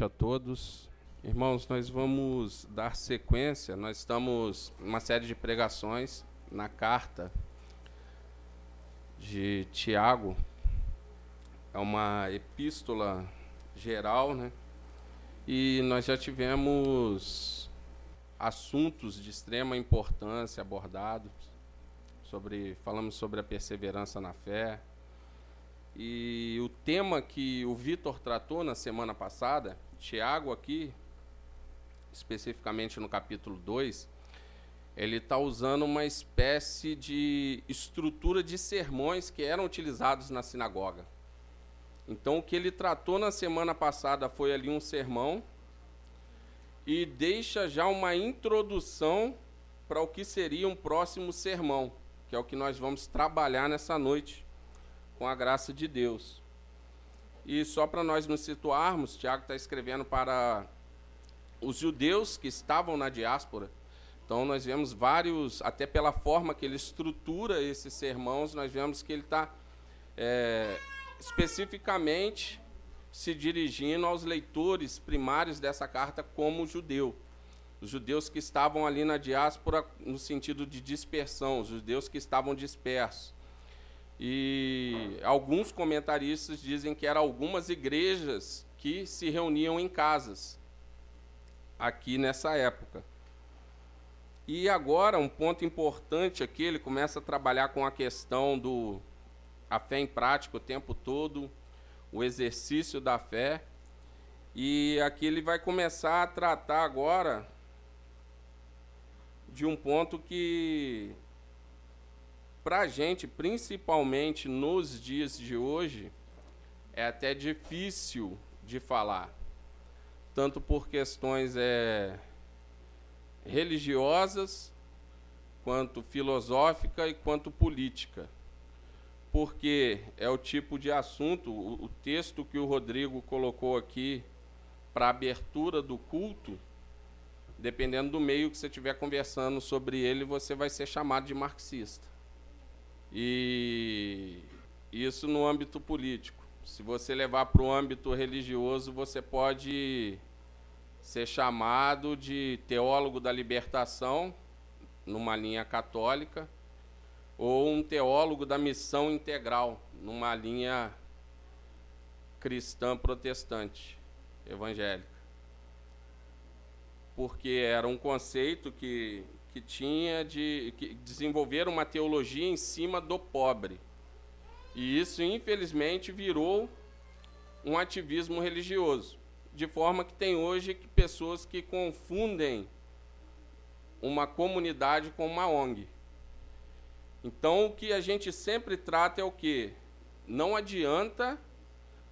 noite a todos. Irmãos, nós vamos dar sequência. Nós estamos uma série de pregações na carta de Tiago. É uma epístola geral, né? E nós já tivemos assuntos de extrema importância abordados sobre falamos sobre a perseverança na fé. E o tema que o Vitor tratou na semana passada, Tiago aqui, especificamente no capítulo 2, ele está usando uma espécie de estrutura de sermões que eram utilizados na sinagoga. Então, o que ele tratou na semana passada foi ali um sermão e deixa já uma introdução para o que seria um próximo sermão, que é o que nós vamos trabalhar nessa noite, com a graça de Deus. E só para nós nos situarmos, Tiago está escrevendo para os judeus que estavam na diáspora. Então nós vemos vários, até pela forma que ele estrutura esses sermãos, nós vemos que ele está é, especificamente se dirigindo aos leitores primários dessa carta como judeu. Os judeus que estavam ali na diáspora no sentido de dispersão, os judeus que estavam dispersos. E alguns comentaristas dizem que eram algumas igrejas que se reuniam em casas aqui nessa época. E agora, um ponto importante aqui, ele começa a trabalhar com a questão do a fé em prática o tempo todo, o exercício da fé. E aqui ele vai começar a tratar agora de um ponto que, para a gente, principalmente nos dias de hoje, é até difícil de falar tanto por questões é, religiosas, quanto filosófica e quanto política. Porque é o tipo de assunto, o, o texto que o Rodrigo colocou aqui para abertura do culto, dependendo do meio que você estiver conversando sobre ele, você vai ser chamado de marxista. E isso no âmbito político. Se você levar para o âmbito religioso, você pode ser chamado de teólogo da libertação, numa linha católica, ou um teólogo da missão integral, numa linha cristã protestante, evangélica. Porque era um conceito que, que tinha de que desenvolver uma teologia em cima do pobre e isso, infelizmente, virou um ativismo religioso. De forma que tem hoje pessoas que confundem uma comunidade com uma ONG. Então, o que a gente sempre trata é o que? Não adianta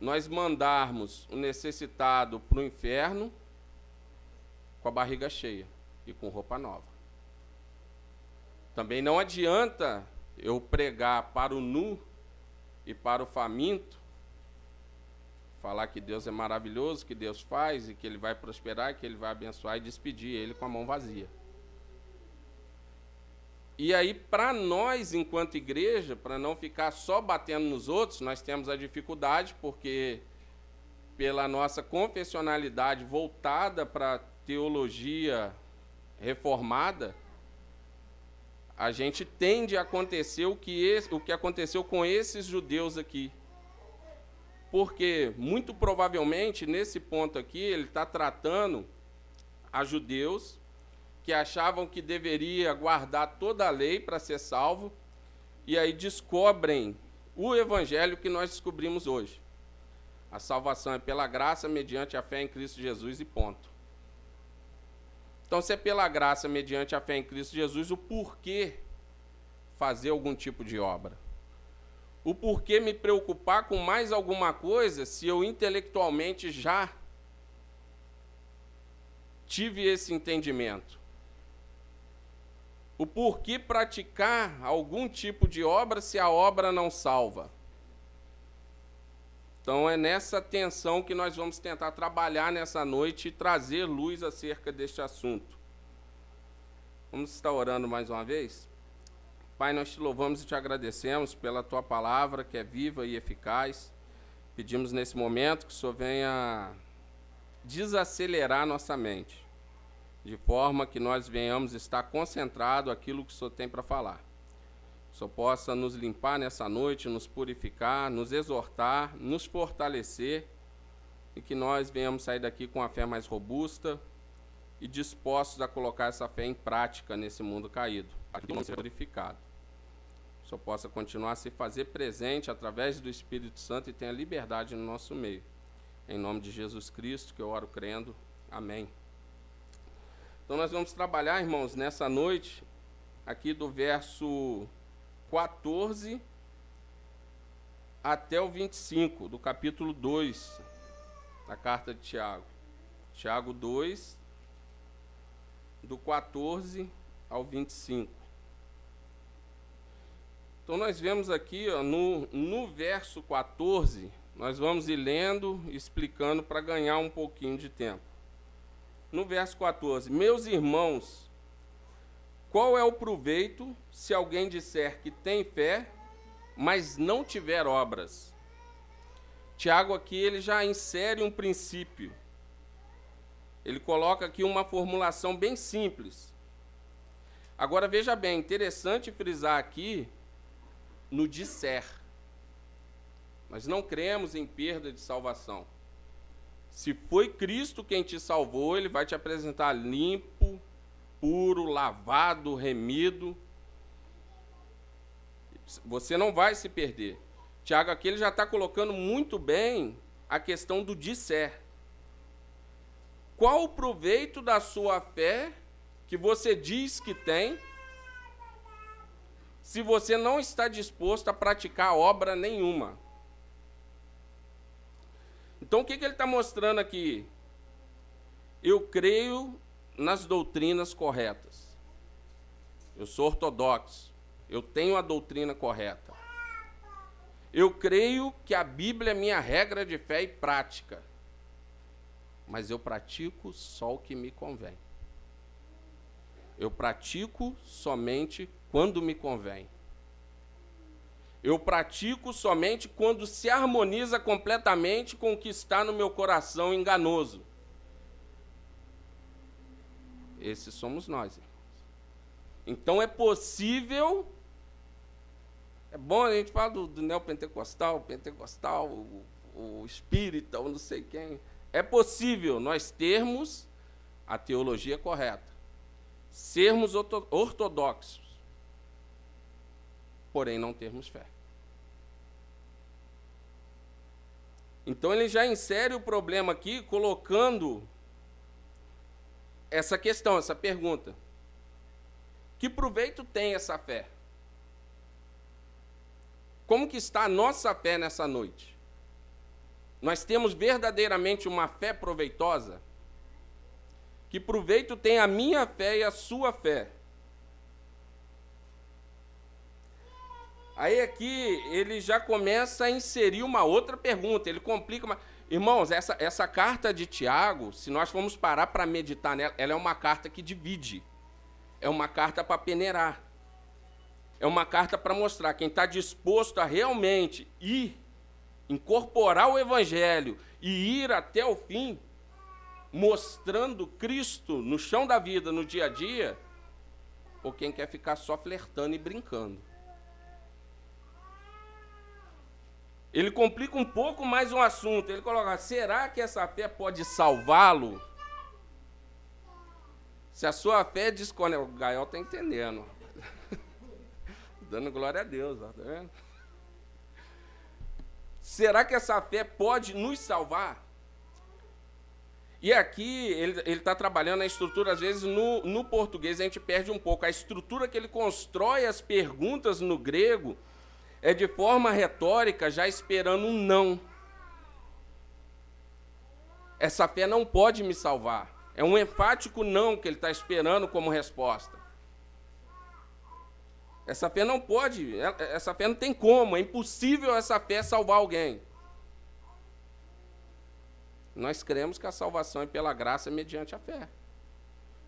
nós mandarmos o necessitado para o inferno com a barriga cheia e com roupa nova. Também não adianta eu pregar para o nu e para o faminto, falar que Deus é maravilhoso, que Deus faz e que Ele vai prosperar, que Ele vai abençoar e despedir Ele com a mão vazia. E aí, para nós, enquanto igreja, para não ficar só batendo nos outros, nós temos a dificuldade, porque pela nossa confessionalidade voltada para a teologia reformada, a gente tende a acontecer o que, esse, o que aconteceu com esses judeus aqui. Porque, muito provavelmente, nesse ponto aqui, ele está tratando a judeus que achavam que deveria guardar toda a lei para ser salvo, e aí descobrem o evangelho que nós descobrimos hoje. A salvação é pela graça, mediante a fé em Cristo Jesus, e ponto. Então, se é pela graça, mediante a fé em Cristo Jesus, o porquê fazer algum tipo de obra? O porquê me preocupar com mais alguma coisa se eu intelectualmente já tive esse entendimento? O porquê praticar algum tipo de obra se a obra não salva? Então é nessa tensão que nós vamos tentar trabalhar nessa noite e trazer luz acerca deste assunto. Vamos estar orando mais uma vez? Pai, nós te louvamos e te agradecemos pela tua palavra que é viva e eficaz. Pedimos nesse momento que o Senhor venha desacelerar nossa mente, de forma que nós venhamos estar concentrado aquilo que o Senhor tem para falar. Senhor possa nos limpar nessa noite, nos purificar, nos exortar, nos fortalecer e que nós venhamos sair daqui com a fé mais robusta e dispostos a colocar essa fé em prática nesse mundo caído, que não purificado. Só possa continuar a se fazer presente através do Espírito Santo e tenha liberdade no nosso meio. Em nome de Jesus Cristo, que eu oro crendo. Amém. Então nós vamos trabalhar, irmãos, nessa noite, aqui do verso 14 até o 25 do capítulo 2 da carta de Tiago. Tiago 2, do 14 ao 25. Então nós vemos aqui ó, no, no verso 14, nós vamos ir lendo, explicando para ganhar um pouquinho de tempo. No verso 14, meus irmãos, qual é o proveito se alguém disser que tem fé, mas não tiver obras? Tiago aqui ele já insere um princípio. Ele coloca aqui uma formulação bem simples. Agora veja bem, interessante frisar aqui no disser. Nós não cremos em perda de salvação. Se foi Cristo quem te salvou, ele vai te apresentar limpo, puro, lavado, remido. Você não vai se perder. Tiago aqui ele já está colocando muito bem a questão do disser. Qual o proveito da sua fé que você diz que tem, se você não está disposto a praticar obra nenhuma? Então o que, que ele está mostrando aqui? Eu creio nas doutrinas corretas. Eu sou ortodoxo. Eu tenho a doutrina correta. Eu creio que a Bíblia é minha regra de fé e prática. Mas eu pratico só o que me convém. Eu pratico somente quando me convém. Eu pratico somente quando se harmoniza completamente com o que está no meu coração enganoso. Esses somos nós, irmãos. Então é possível é bom a gente falar do, do neopentecostal, pentecostal, o, o espírita, ou não sei quem. É possível nós termos a teologia correta, sermos ortodoxos, porém não termos fé. Então ele já insere o problema aqui, colocando essa questão, essa pergunta. Que proveito tem essa fé? Como que está a nossa fé nessa noite? Nós temos verdadeiramente uma fé proveitosa? Que proveito tem a minha fé e a sua fé? Aí aqui ele já começa a inserir uma outra pergunta, ele complica uma... Irmãos, essa, essa carta de Tiago, se nós formos parar para meditar nela, ela é uma carta que divide. É uma carta para peneirar é uma carta para mostrar quem está disposto a realmente ir, incorporar o Evangelho e ir até o fim, mostrando Cristo no chão da vida, no dia a dia, ou quem quer ficar só flertando e brincando. Ele complica um pouco mais o assunto. Ele coloca: será que essa fé pode salvá-lo? Se a sua fé desconectada. O Gael está entendendo. Dando glória a Deus, tá vendo? Será que essa fé pode nos salvar? E aqui ele está trabalhando a estrutura, às vezes no, no português a gente perde um pouco. A estrutura que ele constrói as perguntas no grego é de forma retórica, já esperando um não. Essa fé não pode me salvar. É um enfático não que ele está esperando como resposta. Essa fé não pode, é, é, essa fé não tem como, é impossível essa fé salvar alguém. Nós cremos que a salvação é pela graça mediante a fé.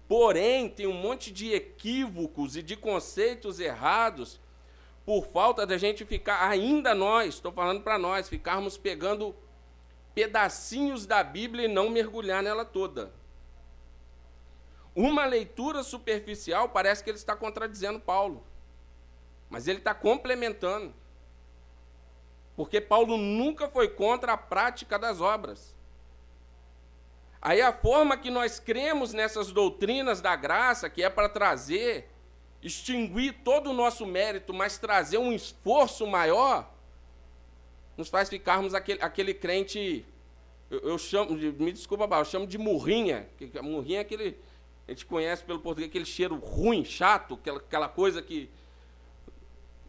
Porém, tem um monte de equívocos e de conceitos errados por falta da gente ficar, ainda nós, estou falando para nós, ficarmos pegando pedacinhos da Bíblia e não mergulhar nela toda. Uma leitura superficial parece que ele está contradizendo Paulo, mas ele está complementando. Porque Paulo nunca foi contra a prática das obras. Aí a forma que nós cremos nessas doutrinas da graça, que é para trazer, extinguir todo o nosso mérito, mas trazer um esforço maior, nos faz ficarmos aquele, aquele crente, eu, eu chamo, me desculpa, eu chamo de murrinha, que murrinha é aquele, a gente conhece pelo português, aquele cheiro ruim, chato, aquela, aquela coisa que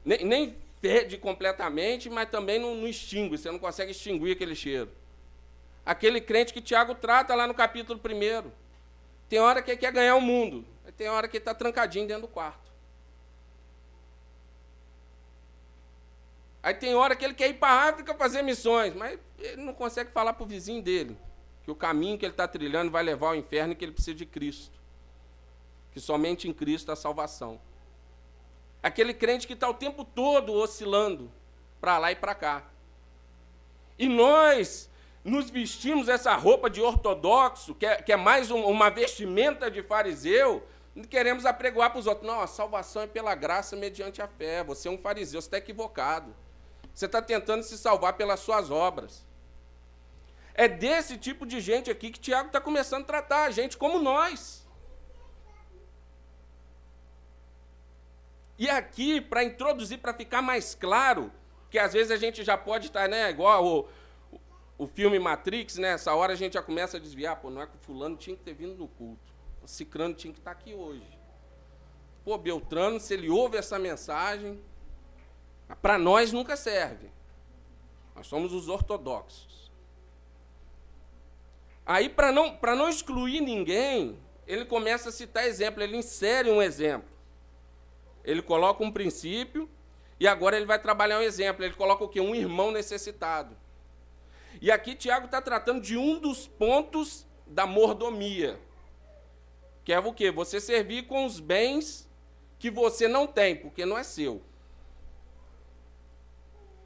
nem, nem fede completamente, mas também não, não extingue, você não consegue extinguir aquele cheiro. Aquele crente que Tiago trata lá no capítulo 1. Tem hora que quer ganhar o mundo, tem hora que ele está trancadinho dentro do quarto. Aí tem hora que ele quer ir para a África fazer missões, mas ele não consegue falar para o vizinho dele que o caminho que ele está trilhando vai levar ao inferno e que ele precisa de Cristo. Que somente em Cristo há salvação. Aquele crente que está o tempo todo oscilando para lá e para cá. E nós nos vestimos essa roupa de ortodoxo, que é, que é mais um, uma vestimenta de fariseu, queremos apregoar para os outros. Não, a salvação é pela graça mediante a fé. Você é um fariseu, você está equivocado. Você está tentando se salvar pelas suas obras. É desse tipo de gente aqui que Tiago está começando a tratar, gente como nós. E aqui, para introduzir, para ficar mais claro, que às vezes a gente já pode estar, né, igual o, o filme Matrix, né? Essa hora a gente já começa a desviar, pô, não é que o fulano tinha que ter vindo no culto. Cicrano tinha que estar aqui hoje. Pô, Beltrano, se ele ouve essa mensagem, para nós nunca serve. Nós somos os ortodoxos. Aí, para não, não excluir ninguém, ele começa a citar exemplo, ele insere um exemplo. Ele coloca um princípio e agora ele vai trabalhar um exemplo. Ele coloca o quê? Um irmão necessitado. E aqui Tiago está tratando de um dos pontos da mordomia. Que é o quê? Você servir com os bens que você não tem, porque não é seu.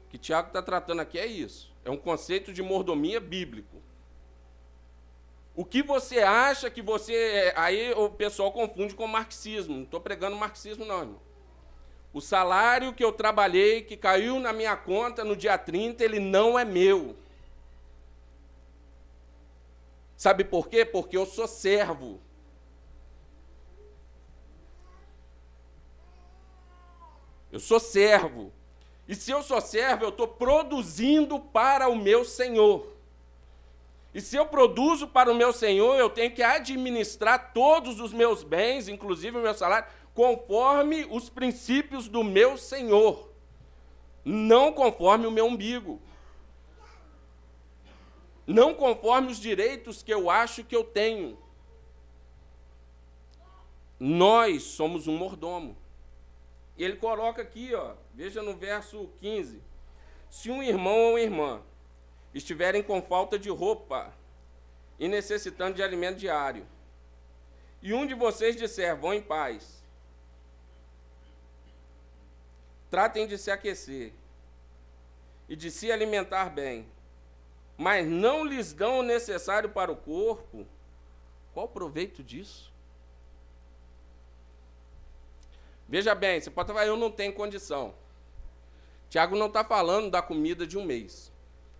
O que Tiago está tratando aqui é isso. É um conceito de mordomia bíblico. O que você acha que você. É, aí o pessoal confunde com marxismo. Não estou pregando marxismo, não, irmão. O salário que eu trabalhei, que caiu na minha conta no dia 30, ele não é meu. Sabe por quê? Porque eu sou servo. Eu sou servo. E se eu sou servo, eu estou produzindo para o meu Senhor. E se eu produzo para o meu Senhor, eu tenho que administrar todos os meus bens, inclusive o meu salário, conforme os princípios do meu Senhor, não conforme o meu umbigo não conforme os direitos que eu acho que eu tenho. Nós somos um mordomo. E ele coloca aqui, ó, veja no verso 15: Se um irmão ou irmã estiverem com falta de roupa e necessitando de alimento diário, e um de vocês disser: Vão em paz, tratem de se aquecer e de se alimentar bem mas não lhes dão o necessário para o corpo, qual o proveito disso? Veja bem, você pode falar, eu não tenho condição. Tiago não está falando da comida de um mês.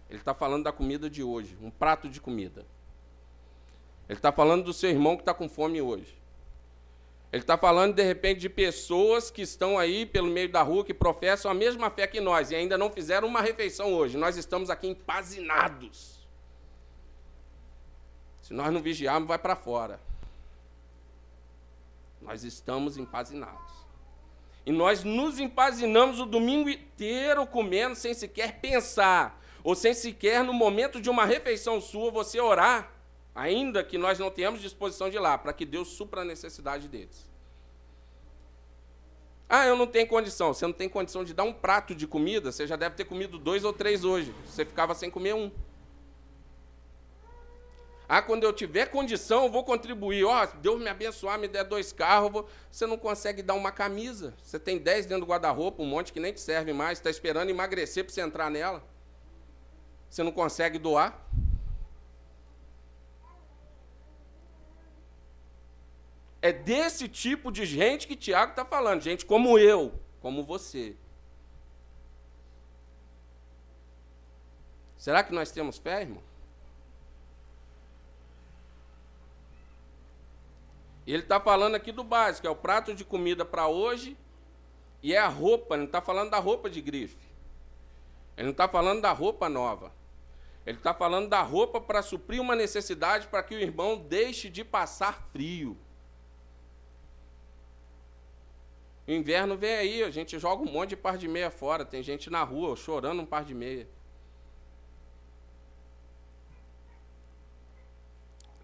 Ele está falando da comida de hoje, um prato de comida. Ele está falando do seu irmão que está com fome hoje. Ele está falando, de repente, de pessoas que estão aí pelo meio da rua, que professam a mesma fé que nós e ainda não fizeram uma refeição hoje. Nós estamos aqui empazinados. Se nós não vigiarmos, vai para fora. Nós estamos empazinados. E nós nos empazinamos o domingo inteiro comendo sem sequer pensar, ou sem sequer no momento de uma refeição sua você orar ainda que nós não tenhamos disposição de ir lá, para que Deus supra a necessidade deles. Ah, eu não tenho condição. Você não tem condição de dar um prato de comida, você já deve ter comido dois ou três hoje. Você ficava sem comer um. Ah, quando eu tiver condição, eu vou contribuir. Ó, oh, Deus me abençoar, me der dois carros. Vou... Você não consegue dar uma camisa. Você tem dez dentro do guarda-roupa, um monte que nem te serve mais. Está esperando emagrecer para você entrar nela. Você não consegue doar. É desse tipo de gente que Tiago está falando. Gente como eu, como você. Será que nós temos fé, irmão? Ele está falando aqui do básico, é o prato de comida para hoje e é a roupa, ele não está falando da roupa de grife. Ele não está falando da roupa nova. Ele está falando da roupa para suprir uma necessidade para que o irmão deixe de passar frio. O inverno vem aí, a gente joga um monte de par de meia fora. Tem gente na rua chorando um par de meia.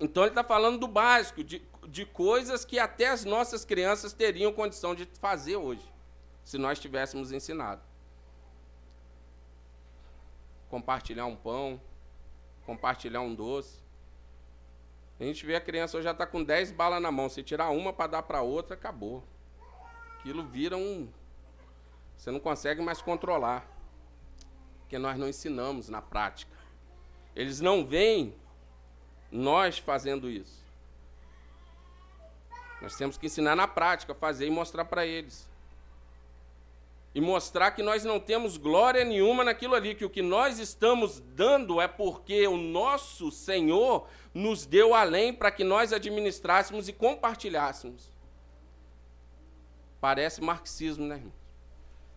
Então ele está falando do básico, de, de coisas que até as nossas crianças teriam condição de fazer hoje, se nós tivéssemos ensinado. Compartilhar um pão, compartilhar um doce. A gente vê a criança hoje já está com 10 balas na mão. Se tirar uma para dar para outra, acabou. Aquilo vira um. Você não consegue mais controlar. Porque nós não ensinamos na prática. Eles não veem nós fazendo isso. Nós temos que ensinar na prática, fazer e mostrar para eles. E mostrar que nós não temos glória nenhuma naquilo ali, que o que nós estamos dando é porque o nosso Senhor nos deu além para que nós administrássemos e compartilhássemos. Parece marxismo, né, irmão?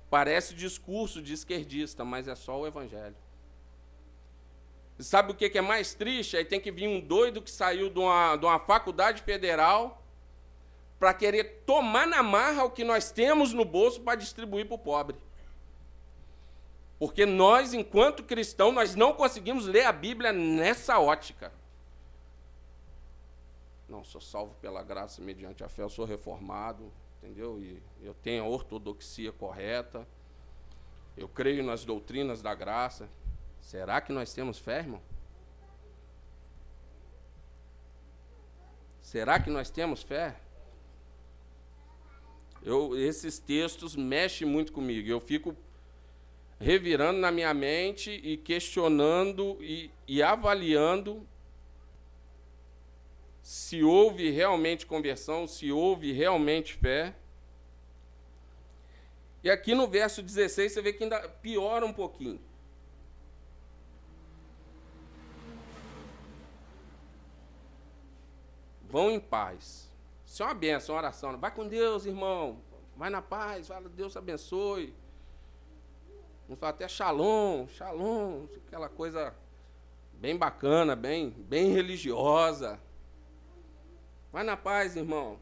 Parece discurso de esquerdista, mas é só o Evangelho. Sabe o que é mais triste? Aí tem que vir um doido que saiu de uma, de uma faculdade federal para querer tomar na marra o que nós temos no bolso para distribuir para o pobre. Porque nós, enquanto cristãos, nós não conseguimos ler a Bíblia nessa ótica. Não, sou salvo pela graça mediante a fé, eu sou reformado, entendeu? E eu tenho a ortodoxia correta. Eu creio nas doutrinas da graça. Será que nós temos fé, irmão? Será que nós temos fé? Eu, esses textos mexem muito comigo. Eu fico revirando na minha mente e questionando e, e avaliando se houve realmente conversão, se houve realmente fé. E aqui no verso 16 você vê que ainda piora um pouquinho. Vão em paz. Isso é uma benção, uma oração. Vai com Deus, irmão. Vai na paz, fala, Deus abençoe. Vamos falar até shalom, shalom, aquela coisa bem bacana, bem, bem religiosa. Vai na paz, irmão.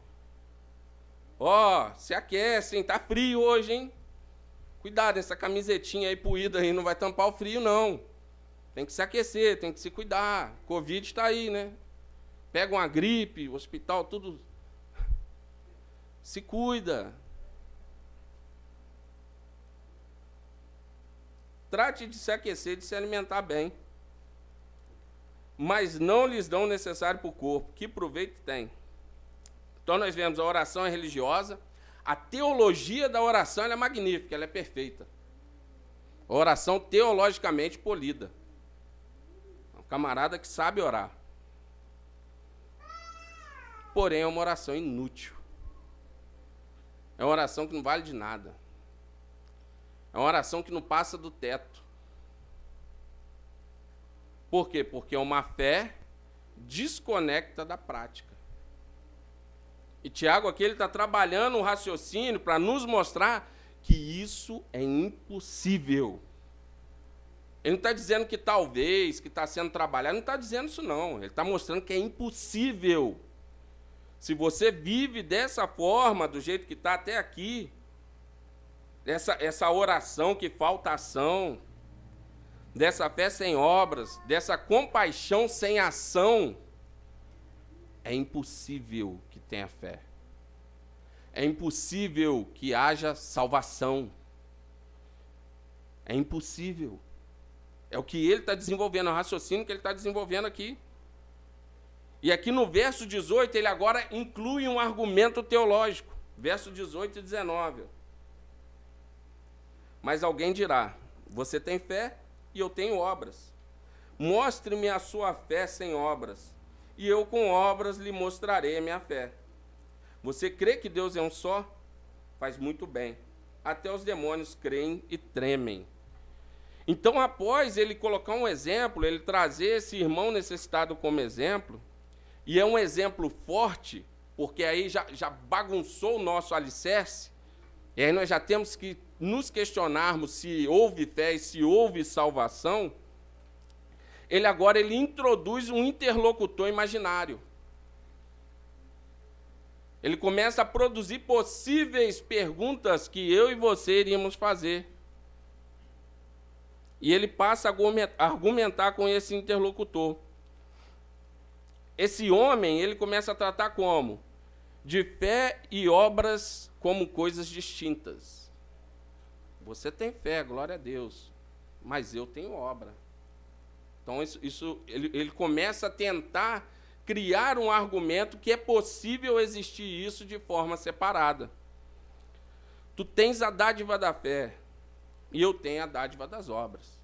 Ó, oh, se aquece, hein? Tá frio hoje, hein? Cuidado, essa camisetinha aí poída aí não vai tampar o frio, não. Tem que se aquecer, tem que se cuidar. Covid está aí, né? pega uma gripe, hospital, tudo. Se cuida. Trate de se aquecer, de se alimentar bem. Mas não lhes dão o necessário para o corpo. Que proveito tem? Então nós vemos a oração é religiosa. A teologia da oração é magnífica, ela é perfeita. A oração teologicamente polida. É um camarada que sabe orar porém é uma oração inútil. É uma oração que não vale de nada. É uma oração que não passa do teto. Por quê? Porque é uma fé desconecta da prática. E Tiago aqui ele está trabalhando um raciocínio para nos mostrar que isso é impossível. Ele não está dizendo que talvez, que está sendo trabalhado, não está dizendo isso não. Ele está mostrando que é impossível. Se você vive dessa forma, do jeito que está até aqui, essa, essa oração que falta ação, dessa fé sem obras, dessa compaixão sem ação, é impossível que tenha fé. É impossível que haja salvação. É impossível. É o que ele está desenvolvendo, é o raciocínio que ele está desenvolvendo aqui. E aqui no verso 18, ele agora inclui um argumento teológico. Verso 18 e 19. Mas alguém dirá: Você tem fé e eu tenho obras. Mostre-me a sua fé sem obras, e eu com obras lhe mostrarei a minha fé. Você crê que Deus é um só? Faz muito bem. Até os demônios creem e tremem. Então, após ele colocar um exemplo, ele trazer esse irmão necessitado como exemplo, e é um exemplo forte, porque aí já, já bagunçou o nosso alicerce, e aí nós já temos que nos questionarmos se houve fé e se houve salvação. Ele agora ele introduz um interlocutor imaginário. Ele começa a produzir possíveis perguntas que eu e você iríamos fazer. E ele passa a argumentar com esse interlocutor. Esse homem, ele começa a tratar como? De fé e obras como coisas distintas. Você tem fé, glória a Deus, mas eu tenho obra. Então, isso, isso ele, ele começa a tentar criar um argumento que é possível existir isso de forma separada. Tu tens a dádiva da fé, e eu tenho a dádiva das obras.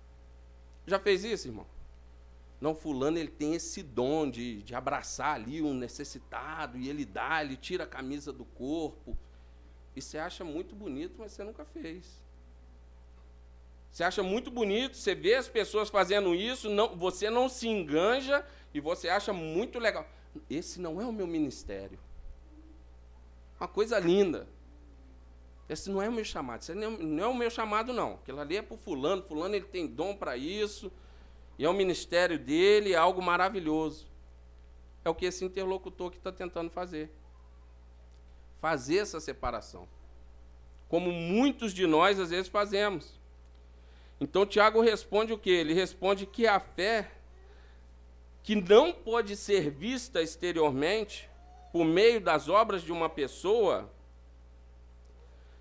Já fez isso, irmão? Não, fulano ele tem esse dom de, de abraçar ali um necessitado e ele dá, ele tira a camisa do corpo. E você acha muito bonito, mas você nunca fez. Você acha muito bonito, você vê as pessoas fazendo isso, não, você não se enganja e você acha muito legal. Esse não é o meu ministério. Uma coisa linda. Esse não é o meu chamado. Esse não é, não é o meu chamado, não. Aquilo ali é para fulano. Fulano ele tem dom para isso. E é o ministério dele, é algo maravilhoso. É o que esse interlocutor que está tentando fazer. Fazer essa separação. Como muitos de nós às vezes fazemos. Então Tiago responde o que? Ele responde que a fé que não pode ser vista exteriormente por meio das obras de uma pessoa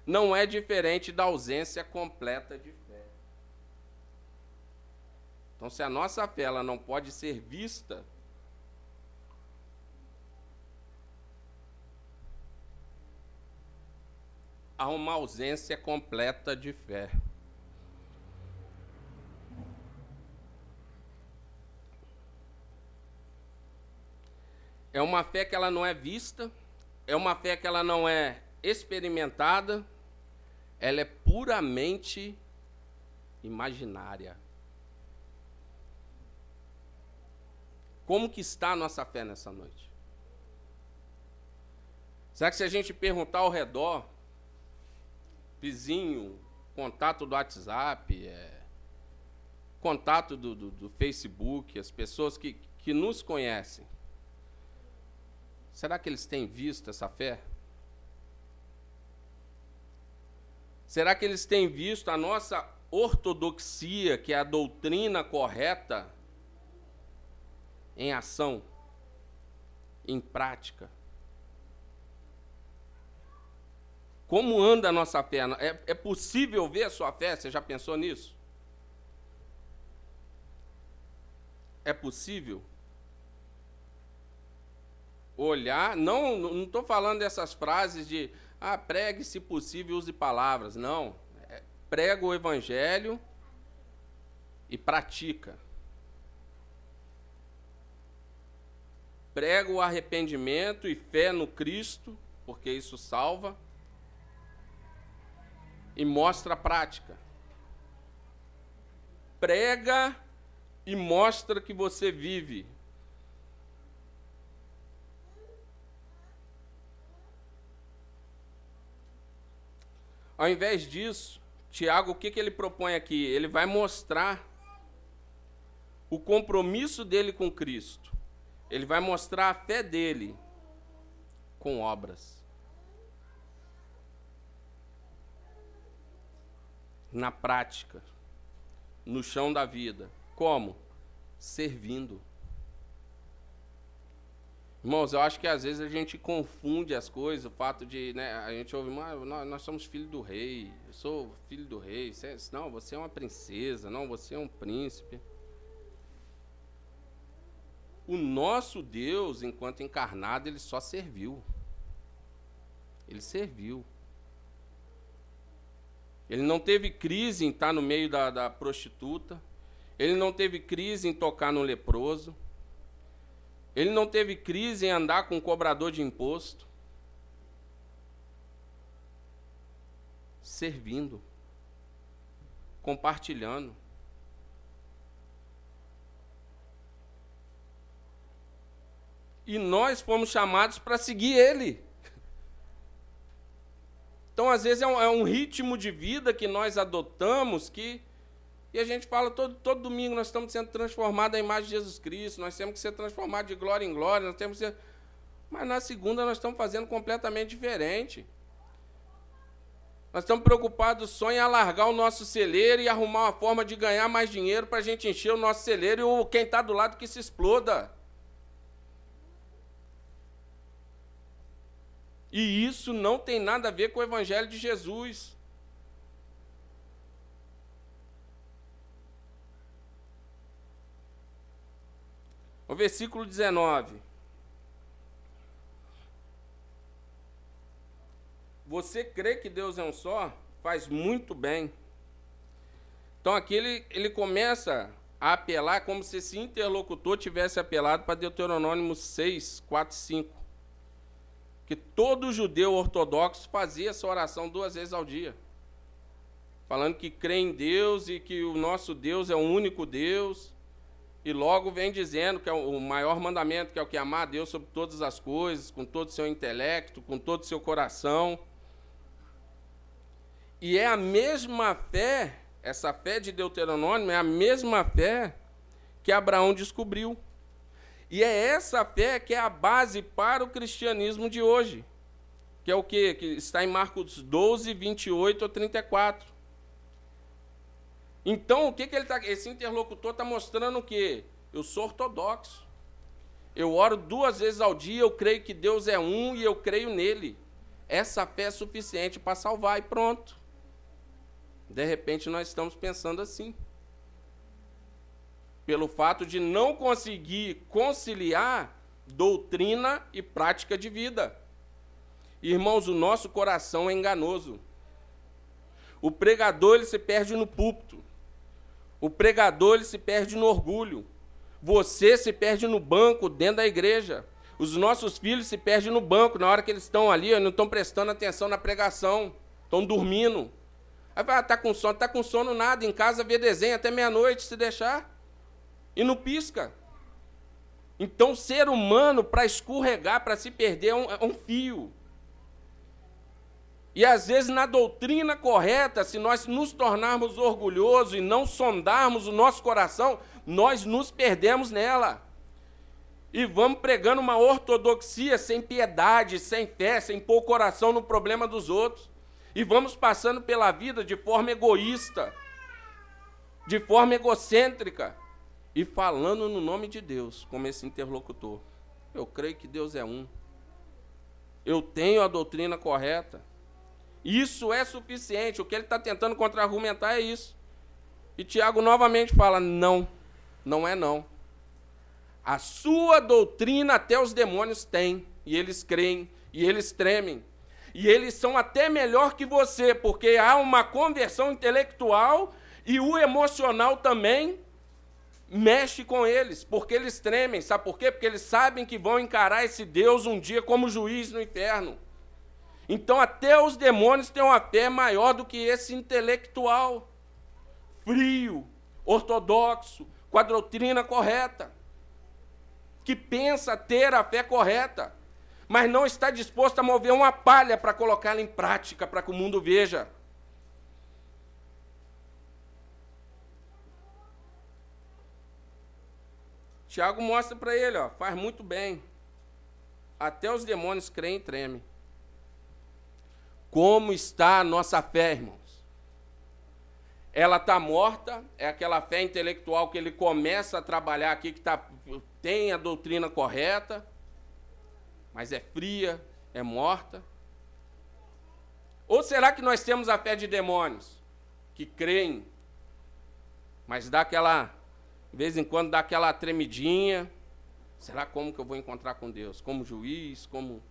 não é diferente da ausência completa de fé. Então, se a nossa fé ela não pode ser vista, há uma ausência completa de fé. É uma fé que ela não é vista, é uma fé que ela não é experimentada, ela é puramente imaginária. Como que está a nossa fé nessa noite? Será que se a gente perguntar ao redor, vizinho, contato do WhatsApp, é, contato do, do, do, Facebook, as pessoas que, que nos conhecem, será que eles têm visto essa fé? Será que eles têm visto a nossa ortodoxia, que é a doutrina correta, em ação, em prática? Como anda a nossa fé? É, é possível ver a sua fé? Você já pensou nisso? É possível? Olhar, não, não estou falando dessas frases de ah, pregue se possível, use palavras. Não. É, prega o evangelho e pratica. Prega o arrependimento e fé no Cristo, porque isso salva. E mostra a prática. Prega e mostra que você vive Ao invés disso, Tiago, o que, que ele propõe aqui? Ele vai mostrar o compromisso dele com Cristo. Ele vai mostrar a fé dele com obras. Na prática, no chão da vida. Como? Servindo. Irmãos, eu acho que às vezes a gente confunde as coisas, o fato de, né, a gente ouve, nós, nós somos filho do rei, eu sou filho do rei, você, não, você é uma princesa, não, você é um príncipe. O nosso Deus, enquanto encarnado, ele só serviu. Ele serviu. Ele não teve crise em estar no meio da, da, prostituta. Ele não teve crise em tocar no leproso. Ele não teve crise em andar com um cobrador de imposto. Servindo. Compartilhando. E nós fomos chamados para seguir Ele. Então, às vezes, é um, é um, ritmo de vida que nós adotamos que. E a gente fala todo, todo domingo, nós estamos sendo transformados à imagem de Jesus Cristo, nós temos que ser transformados de glória em glória, nós temos que ser. Mas na segunda nós estamos fazendo completamente diferente. Nós estamos preocupados só em alargar o nosso celeiro e arrumar uma forma de ganhar mais dinheiro para a gente encher o nosso celeiro e quem está do lado que se exploda. E isso não tem nada a ver com o Evangelho de Jesus. O versículo 19. Você crê que Deus é um só? Faz muito bem. Então aqui ele, ele começa a apelar como se esse interlocutor tivesse apelado para Deuteronômio 6, 4 5. Que todo judeu ortodoxo fazia essa oração duas vezes ao dia. Falando que crê em Deus e que o nosso Deus é o único Deus. E logo vem dizendo que é o maior mandamento, que é o que amar a Deus sobre todas as coisas, com todo o seu intelecto, com todo o seu coração e é a mesma fé, essa fé de Deuteronômio é a mesma fé que Abraão descobriu. E é essa fé que é a base para o cristianismo de hoje. Que é o quê? Que está em Marcos 12, 28 a 34. Então, o que, que ele tá, esse interlocutor está mostrando o quê? Eu sou ortodoxo. Eu oro duas vezes ao dia, eu creio que Deus é um e eu creio nele. Essa fé é suficiente para salvar e pronto. De repente nós estamos pensando assim. Pelo fato de não conseguir conciliar doutrina e prática de vida. Irmãos, o nosso coração é enganoso. O pregador ele se perde no púlpito. O pregador ele se perde no orgulho. Você se perde no banco dentro da igreja. Os nossos filhos se perdem no banco na hora que eles estão ali, não estão prestando atenção na pregação, estão dormindo. Aí vai, ah, tá com sono, tá com sono nada, em casa vê desenho até meia-noite, se deixar. E não pisca. Então, ser humano, para escorregar, para se perder, é um, é um fio. E às vezes, na doutrina correta, se nós nos tornarmos orgulhosos e não sondarmos o nosso coração, nós nos perdemos nela. E vamos pregando uma ortodoxia sem piedade, sem fé, sem pôr o coração no problema dos outros. E vamos passando pela vida de forma egoísta, de forma egocêntrica, e falando no nome de Deus, como esse interlocutor. Eu creio que Deus é um. Eu tenho a doutrina correta. Isso é suficiente. O que ele está tentando contra-argumentar é isso. E Tiago novamente fala: não, não é não. A sua doutrina até os demônios têm, e eles creem, e eles tremem. E eles são até melhor que você, porque há uma conversão intelectual e o emocional também mexe com eles, porque eles tremem. Sabe por quê? Porque eles sabem que vão encarar esse Deus um dia como juiz no inferno. Então, até os demônios têm uma fé maior do que esse intelectual, frio, ortodoxo, com a doutrina correta, que pensa ter a fé correta mas não está disposto a mover uma palha para colocá-la em prática, para que o mundo veja. Tiago mostra para ele, ó, faz muito bem. Até os demônios creem e tremem. Como está a nossa fé, irmãos? Ela está morta, é aquela fé intelectual que ele começa a trabalhar aqui, que tá, tem a doutrina correta, mas é fria, é morta? Ou será que nós temos a fé de demônios que creem, mas dá aquela, de vez em quando dá aquela tremidinha? Será como que eu vou encontrar com Deus? Como juiz, como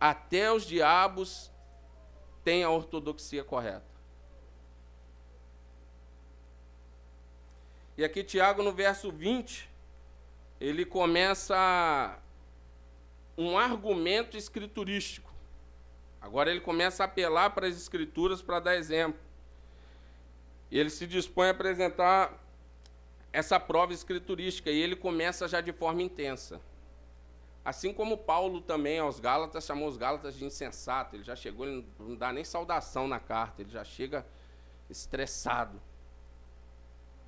até os diabos têm a ortodoxia correta. E aqui Tiago no verso 20, ele começa um argumento escriturístico Agora ele começa a apelar para as escrituras para dar exemplo. Ele se dispõe a apresentar essa prova escriturística e ele começa já de forma intensa. Assim como Paulo também aos Gálatas chamou os Gálatas de insensato, ele já chegou, ele não dá nem saudação na carta, ele já chega estressado.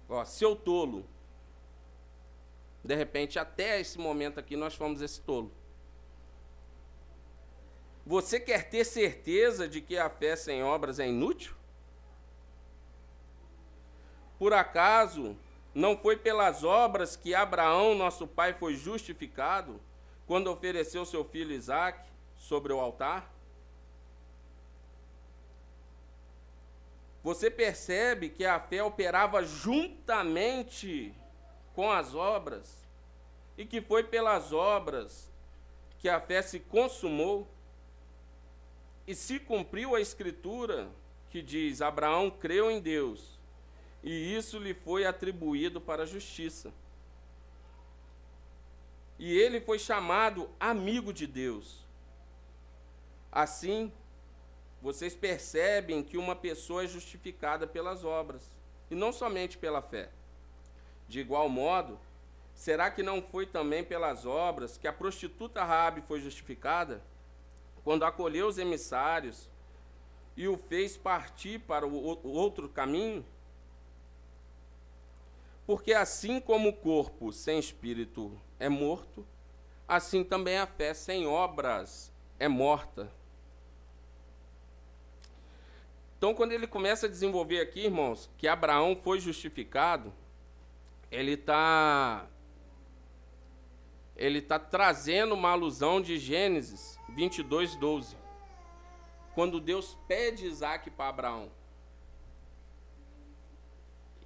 Ó, seu tolo. De repente, até esse momento aqui, nós fomos esse tolo. Você quer ter certeza de que a fé sem obras é inútil? Por acaso não foi pelas obras que Abraão, nosso pai, foi justificado quando ofereceu seu filho Isaque sobre o altar? Você percebe que a fé operava juntamente com as obras e que foi pelas obras que a fé se consumou? E se cumpriu a escritura que diz: Abraão creu em Deus, e isso lhe foi atribuído para a justiça. E ele foi chamado amigo de Deus. Assim, vocês percebem que uma pessoa é justificada pelas obras, e não somente pela fé. De igual modo, será que não foi também pelas obras que a prostituta Rabi foi justificada? quando acolheu os emissários e o fez partir para o outro caminho? Porque assim como o corpo sem espírito é morto, assim também a fé sem obras é morta. Então, quando ele começa a desenvolver aqui, irmãos, que Abraão foi justificado, ele está ele está trazendo uma alusão de Gênesis 22, 12. Quando Deus pede Isaac para Abraão.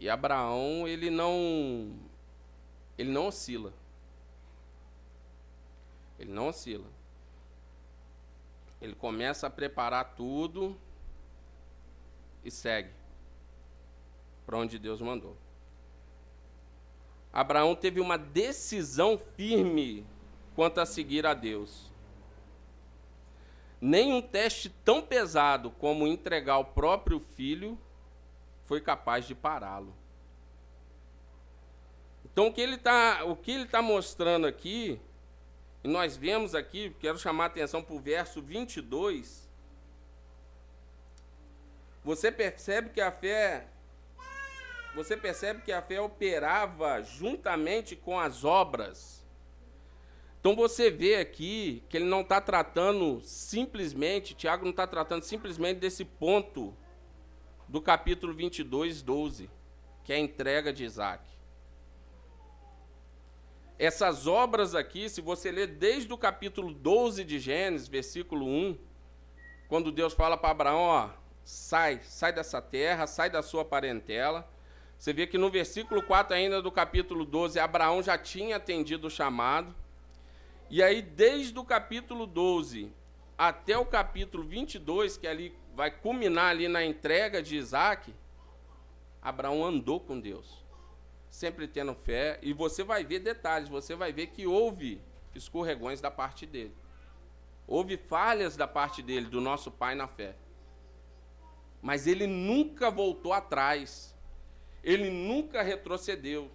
E Abraão, ele não. Ele não oscila. Ele não oscila. Ele começa a preparar tudo e segue para onde Deus mandou. Abraão teve uma decisão firme quanto a seguir a Deus. Nem um teste tão pesado como entregar o próprio filho foi capaz de pará-lo. Então, o que ele está tá mostrando aqui, e nós vemos aqui, quero chamar a atenção para o verso 22. Você percebe que a fé você percebe que a fé operava juntamente com as obras. Então você vê aqui que ele não está tratando simplesmente, Tiago não está tratando simplesmente desse ponto do capítulo 22, 12, que é a entrega de Isaac. Essas obras aqui, se você ler desde o capítulo 12 de Gênesis, versículo 1, quando Deus fala para Abraão, ó, sai, sai dessa terra, sai da sua parentela, você vê que no versículo 4 ainda do capítulo 12, Abraão já tinha atendido o chamado. E aí, desde o capítulo 12 até o capítulo 22, que ali vai culminar ali na entrega de Isaac, Abraão andou com Deus, sempre tendo fé. E você vai ver detalhes, você vai ver que houve escorregões da parte dele. Houve falhas da parte dele, do nosso pai na fé. Mas ele nunca voltou atrás ele nunca retrocedeu.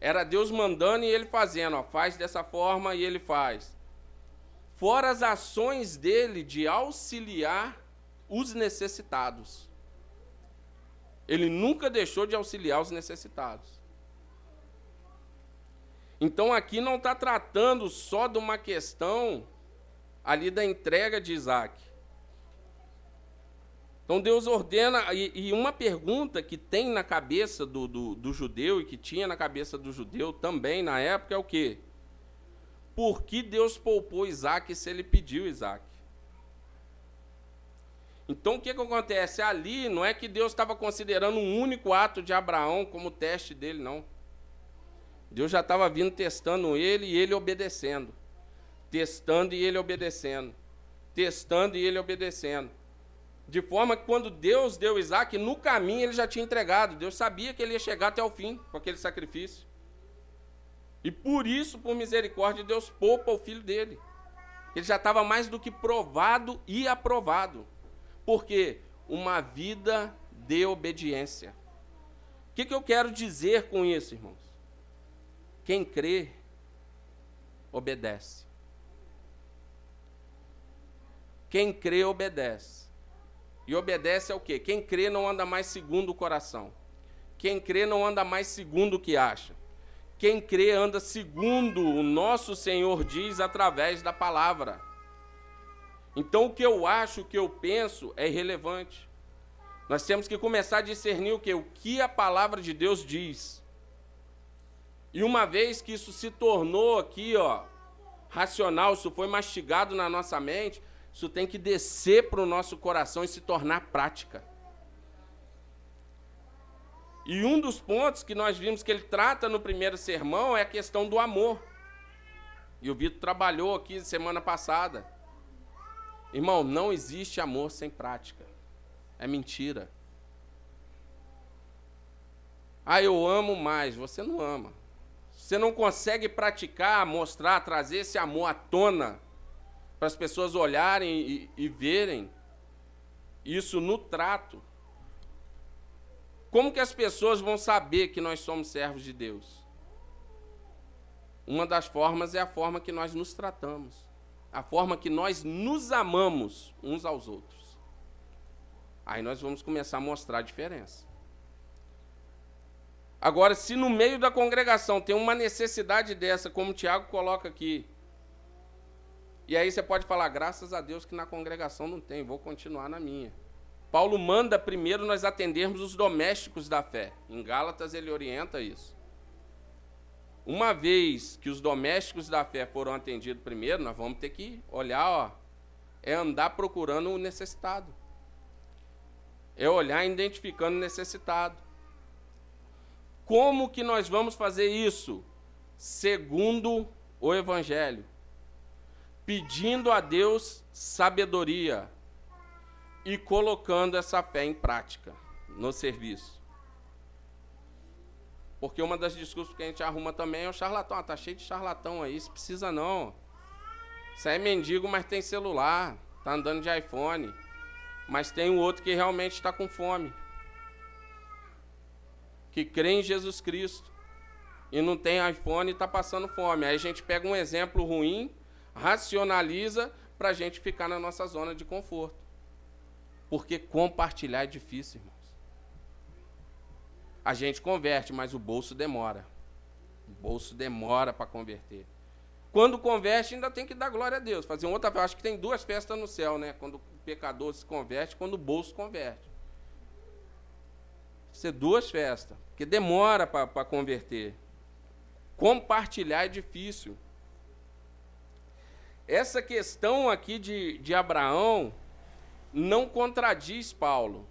Era Deus mandando e ele fazendo, ó, faz dessa forma e ele faz. Fora as ações dele de auxiliar os necessitados. Ele nunca deixou de auxiliar os necessitados. Então aqui não está tratando só de uma questão ali da entrega de Isaac. Então Deus ordena, e, e uma pergunta que tem na cabeça do, do, do, judeu e que tinha na cabeça do judeu também na época é o quê? Por que Deus poupou Isaac se ele pediu Isaac? Então o que, que acontece? Ali não é que Deus estava considerando um único ato de Abraão como teste dele, não. Deus já estava vindo testando ele e ele obedecendo. Testando e ele obedecendo. Testando e ele obedecendo. De forma que quando Deus deu Isaac, no caminho ele já tinha entregado. Deus sabia que ele ia chegar até o fim com aquele sacrifício. E por isso, por misericórdia, Deus poupa o filho dele. Ele já estava mais do que provado e aprovado. Por quê? Uma vida de obediência. O que, que eu quero dizer com isso, irmãos? Quem crê, obedece. Quem crê, obedece. E obedece ao quê? Quem crê não anda mais segundo o coração. Quem crê não anda mais segundo o que acha. Quem crê anda segundo o nosso Senhor diz através da palavra. Então o que eu acho, o que eu penso é irrelevante. Nós temos que começar a discernir o que? O que a palavra de Deus diz. E uma vez que isso se tornou aqui, ó, racional, isso foi mastigado na nossa mente, isso tem que descer para o nosso coração e se tornar prática. E um dos pontos que nós vimos que ele trata no primeiro sermão é a questão do amor. E o Vitor trabalhou aqui semana passada. Irmão, não existe amor sem prática. É mentira. Ah, eu amo mais. Você não ama. Você não consegue praticar, mostrar, trazer esse amor à tona para as pessoas olharem e, e verem isso no trato. Como que as pessoas vão saber que nós somos servos de Deus? Uma das formas é a forma que nós nos tratamos, a forma que nós nos amamos uns aos outros. Aí nós vamos começar a mostrar a diferença. Agora, se no meio da congregação tem uma necessidade dessa, como o Tiago coloca aqui, e aí você pode falar, graças a Deus que na congregação não tem, vou continuar na minha. Paulo manda primeiro nós atendermos os domésticos da fé. Em Gálatas ele orienta isso. Uma vez que os domésticos da fé foram atendidos primeiro, nós vamos ter que olhar, ó, é andar procurando o necessitado. É olhar identificando o necessitado. Como que nós vamos fazer isso? Segundo o evangelho pedindo a Deus sabedoria e colocando essa fé em prática no serviço. Porque uma das desculpas que a gente arruma também é o charlatão. Ah, tá cheio de charlatão aí, isso precisa não. Aí é mendigo, mas tem celular, tá andando de iPhone. Mas tem o outro que realmente está com fome. Que crê em Jesus Cristo. E não tem iPhone e está passando fome. Aí a gente pega um exemplo ruim racionaliza para a gente ficar na nossa zona de conforto. Porque compartilhar é difícil, irmãos. A gente converte, mas o bolso demora. O bolso demora para converter. Quando converte, ainda tem que dar glória a Deus. Fazer outra Acho que tem duas festas no céu, né? Quando o pecador se converte, quando o bolso converte. Ser duas festas, porque demora para converter. Compartilhar é difícil. Essa questão aqui de, de Abraão não contradiz Paulo.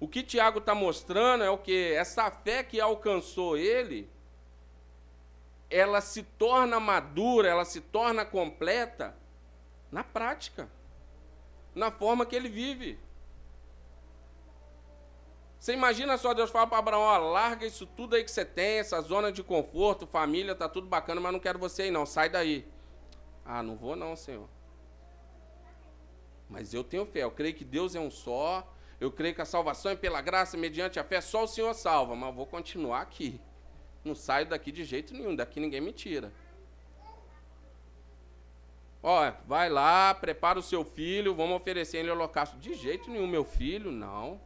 O que Tiago está mostrando é o que? Essa fé que alcançou ele, ela se torna madura, ela se torna completa na prática, na forma que ele vive. Você imagina só Deus fala para Abraão, ó, larga isso tudo aí que você tem, essa zona de conforto, família, tá tudo bacana, mas não quero você aí não, sai daí. Ah, não vou não, Senhor. Mas eu tenho fé, eu creio que Deus é um só, eu creio que a salvação é pela graça, mediante a fé, só o Senhor salva, mas vou continuar aqui. Não saio daqui de jeito nenhum, daqui ninguém me tira. Ó, vai lá, prepara o seu filho, vamos oferecer ele holocausto. De jeito nenhum, meu filho, não.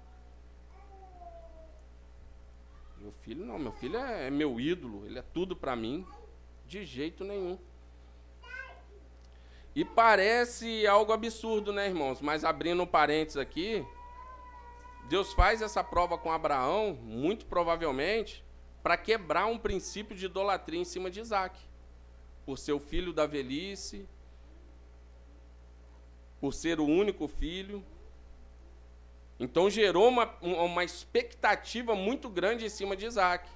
Meu filho não, meu filho é, é meu ídolo, ele é tudo para mim. De jeito nenhum. E parece algo absurdo, né, irmãos? Mas abrindo parênteses aqui, Deus faz essa prova com Abraão, muito provavelmente, para quebrar um princípio de idolatria em cima de Isaac. Por ser o filho da velhice, por ser o único filho. Então gerou uma, uma expectativa muito grande em cima de Isaac.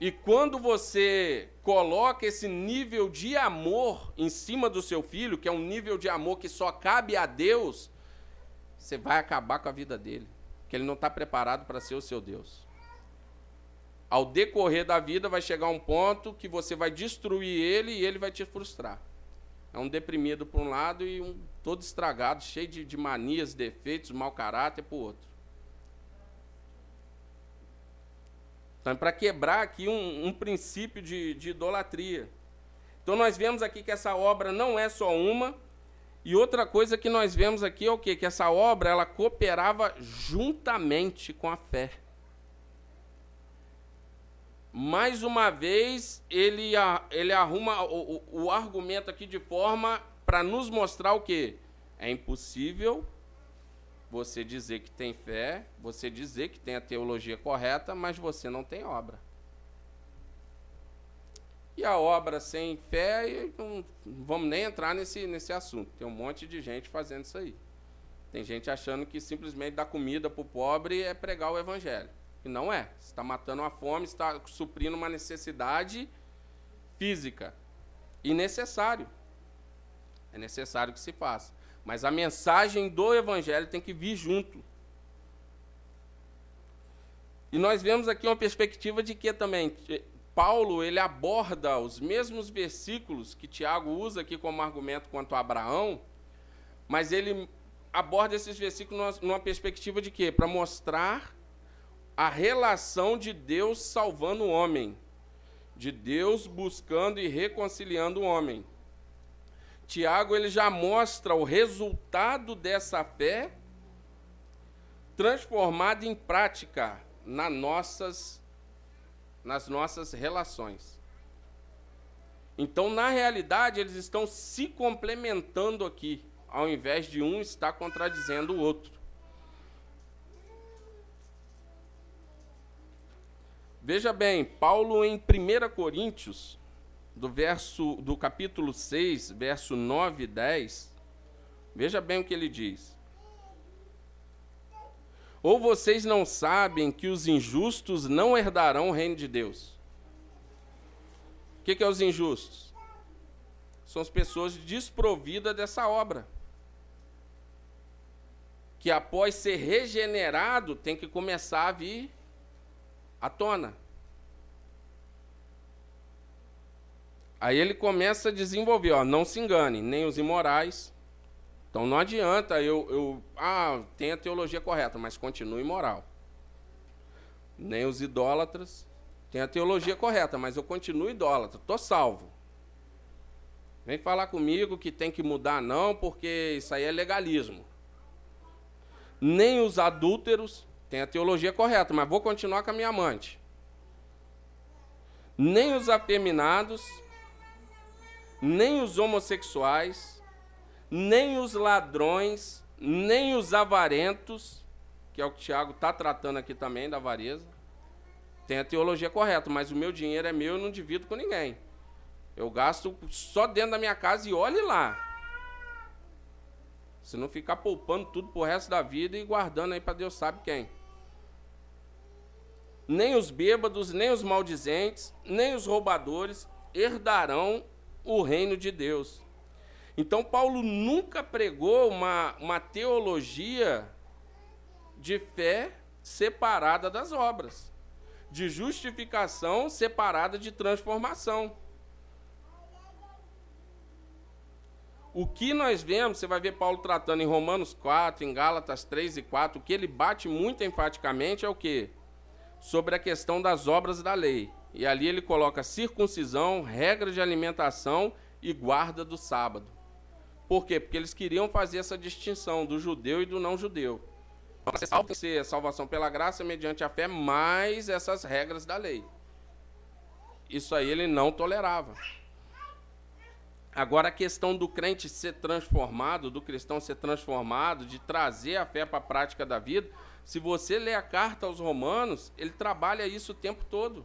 E quando você coloca esse nível de amor em cima do seu filho, que é um nível de amor que só cabe a Deus, você vai acabar com a vida dele, que ele não está preparado para ser o seu Deus. Ao decorrer da vida, vai chegar um ponto que você vai destruir ele e ele vai te frustrar. É um deprimido por um lado e um todo estragado, cheio de, de manias, defeitos, mau caráter por outro. Então, é para quebrar aqui um, um princípio de, de idolatria. Então, nós vemos aqui que essa obra não é só uma, e outra coisa que nós vemos aqui é o quê? Que essa obra ela cooperava juntamente com a fé. Mais uma vez, ele, ele arruma o, o, o argumento aqui de forma para nos mostrar o quê? É impossível você dizer que tem fé, você dizer que tem a teologia correta, mas você não tem obra. E a obra sem fé, não vamos nem entrar nesse, nesse assunto. Tem um monte de gente fazendo isso aí. Tem gente achando que simplesmente dar comida para o pobre é pregar o evangelho. E não é. Você está matando uma fome, está suprindo uma necessidade física. E necessário. É necessário que se faça. Mas a mensagem do Evangelho tem que vir junto. E nós vemos aqui uma perspectiva de que também Paulo ele aborda os mesmos versículos que Tiago usa aqui como argumento quanto a Abraão, mas ele aborda esses versículos numa perspectiva de quê? Para mostrar a relação de Deus salvando o homem, de Deus buscando e reconciliando o homem. Tiago ele já mostra o resultado dessa fé transformada em prática nas nossas, nas nossas relações. Então, na realidade, eles estão se complementando aqui, ao invés de um estar contradizendo o outro. Veja bem, Paulo em 1 Coríntios, do verso do capítulo 6, verso 9 e 10, veja bem o que ele diz. Ou vocês não sabem que os injustos não herdarão o reino de Deus? O que, que é os injustos? São as pessoas desprovidas dessa obra. Que após ser regenerado, tem que começar a vir à tona. Aí ele começa a desenvolver, ó, não se engane, nem os imorais. Então não adianta eu, eu ah, tem a teologia correta, mas continue imoral. Nem os idólatras, tem a teologia correta, mas eu continuo idólatra, tô salvo. Vem falar comigo que tem que mudar não, porque isso aí é legalismo. Nem os adúlteros, tem a teologia correta, mas vou continuar com a minha amante. Nem os afeminados, nem os homossexuais, nem os ladrões, nem os avarentos, que é o que o Tiago está tratando aqui também da avareza. Tem a teologia correta, mas o meu dinheiro é meu e não divido com ninguém. Eu gasto só dentro da minha casa e olhe lá. Se não ficar poupando tudo pro resto da vida e guardando aí para Deus sabe quem. Nem os bêbados, nem os maldizentes, nem os roubadores herdarão o reino de Deus. Então, Paulo nunca pregou uma, uma teologia de fé separada das obras, de justificação separada de transformação. O que nós vemos, você vai ver Paulo tratando em Romanos 4, em Gálatas 3 e 4, o que ele bate muito enfaticamente é o que? Sobre a questão das obras da lei. E ali ele coloca circuncisão, regra de alimentação e guarda do sábado. Por quê? Porque eles queriam fazer essa distinção do judeu e do não judeu. Você salva ser salvação pela graça mediante a fé, mais essas regras da lei. Isso aí ele não tolerava. Agora a questão do crente ser transformado, do cristão ser transformado, de trazer a fé para a prática da vida, se você ler a carta aos Romanos, ele trabalha isso o tempo todo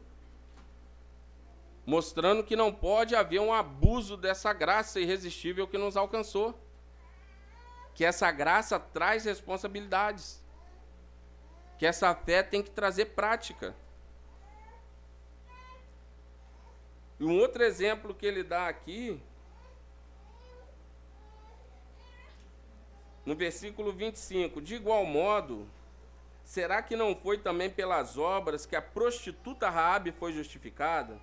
mostrando que não pode haver um abuso dessa graça irresistível que nos alcançou. Que essa graça traz responsabilidades. Que essa fé tem que trazer prática. E um outro exemplo que ele dá aqui, no versículo 25: De igual modo, Será que não foi também pelas obras que a prostituta Raabe foi justificada?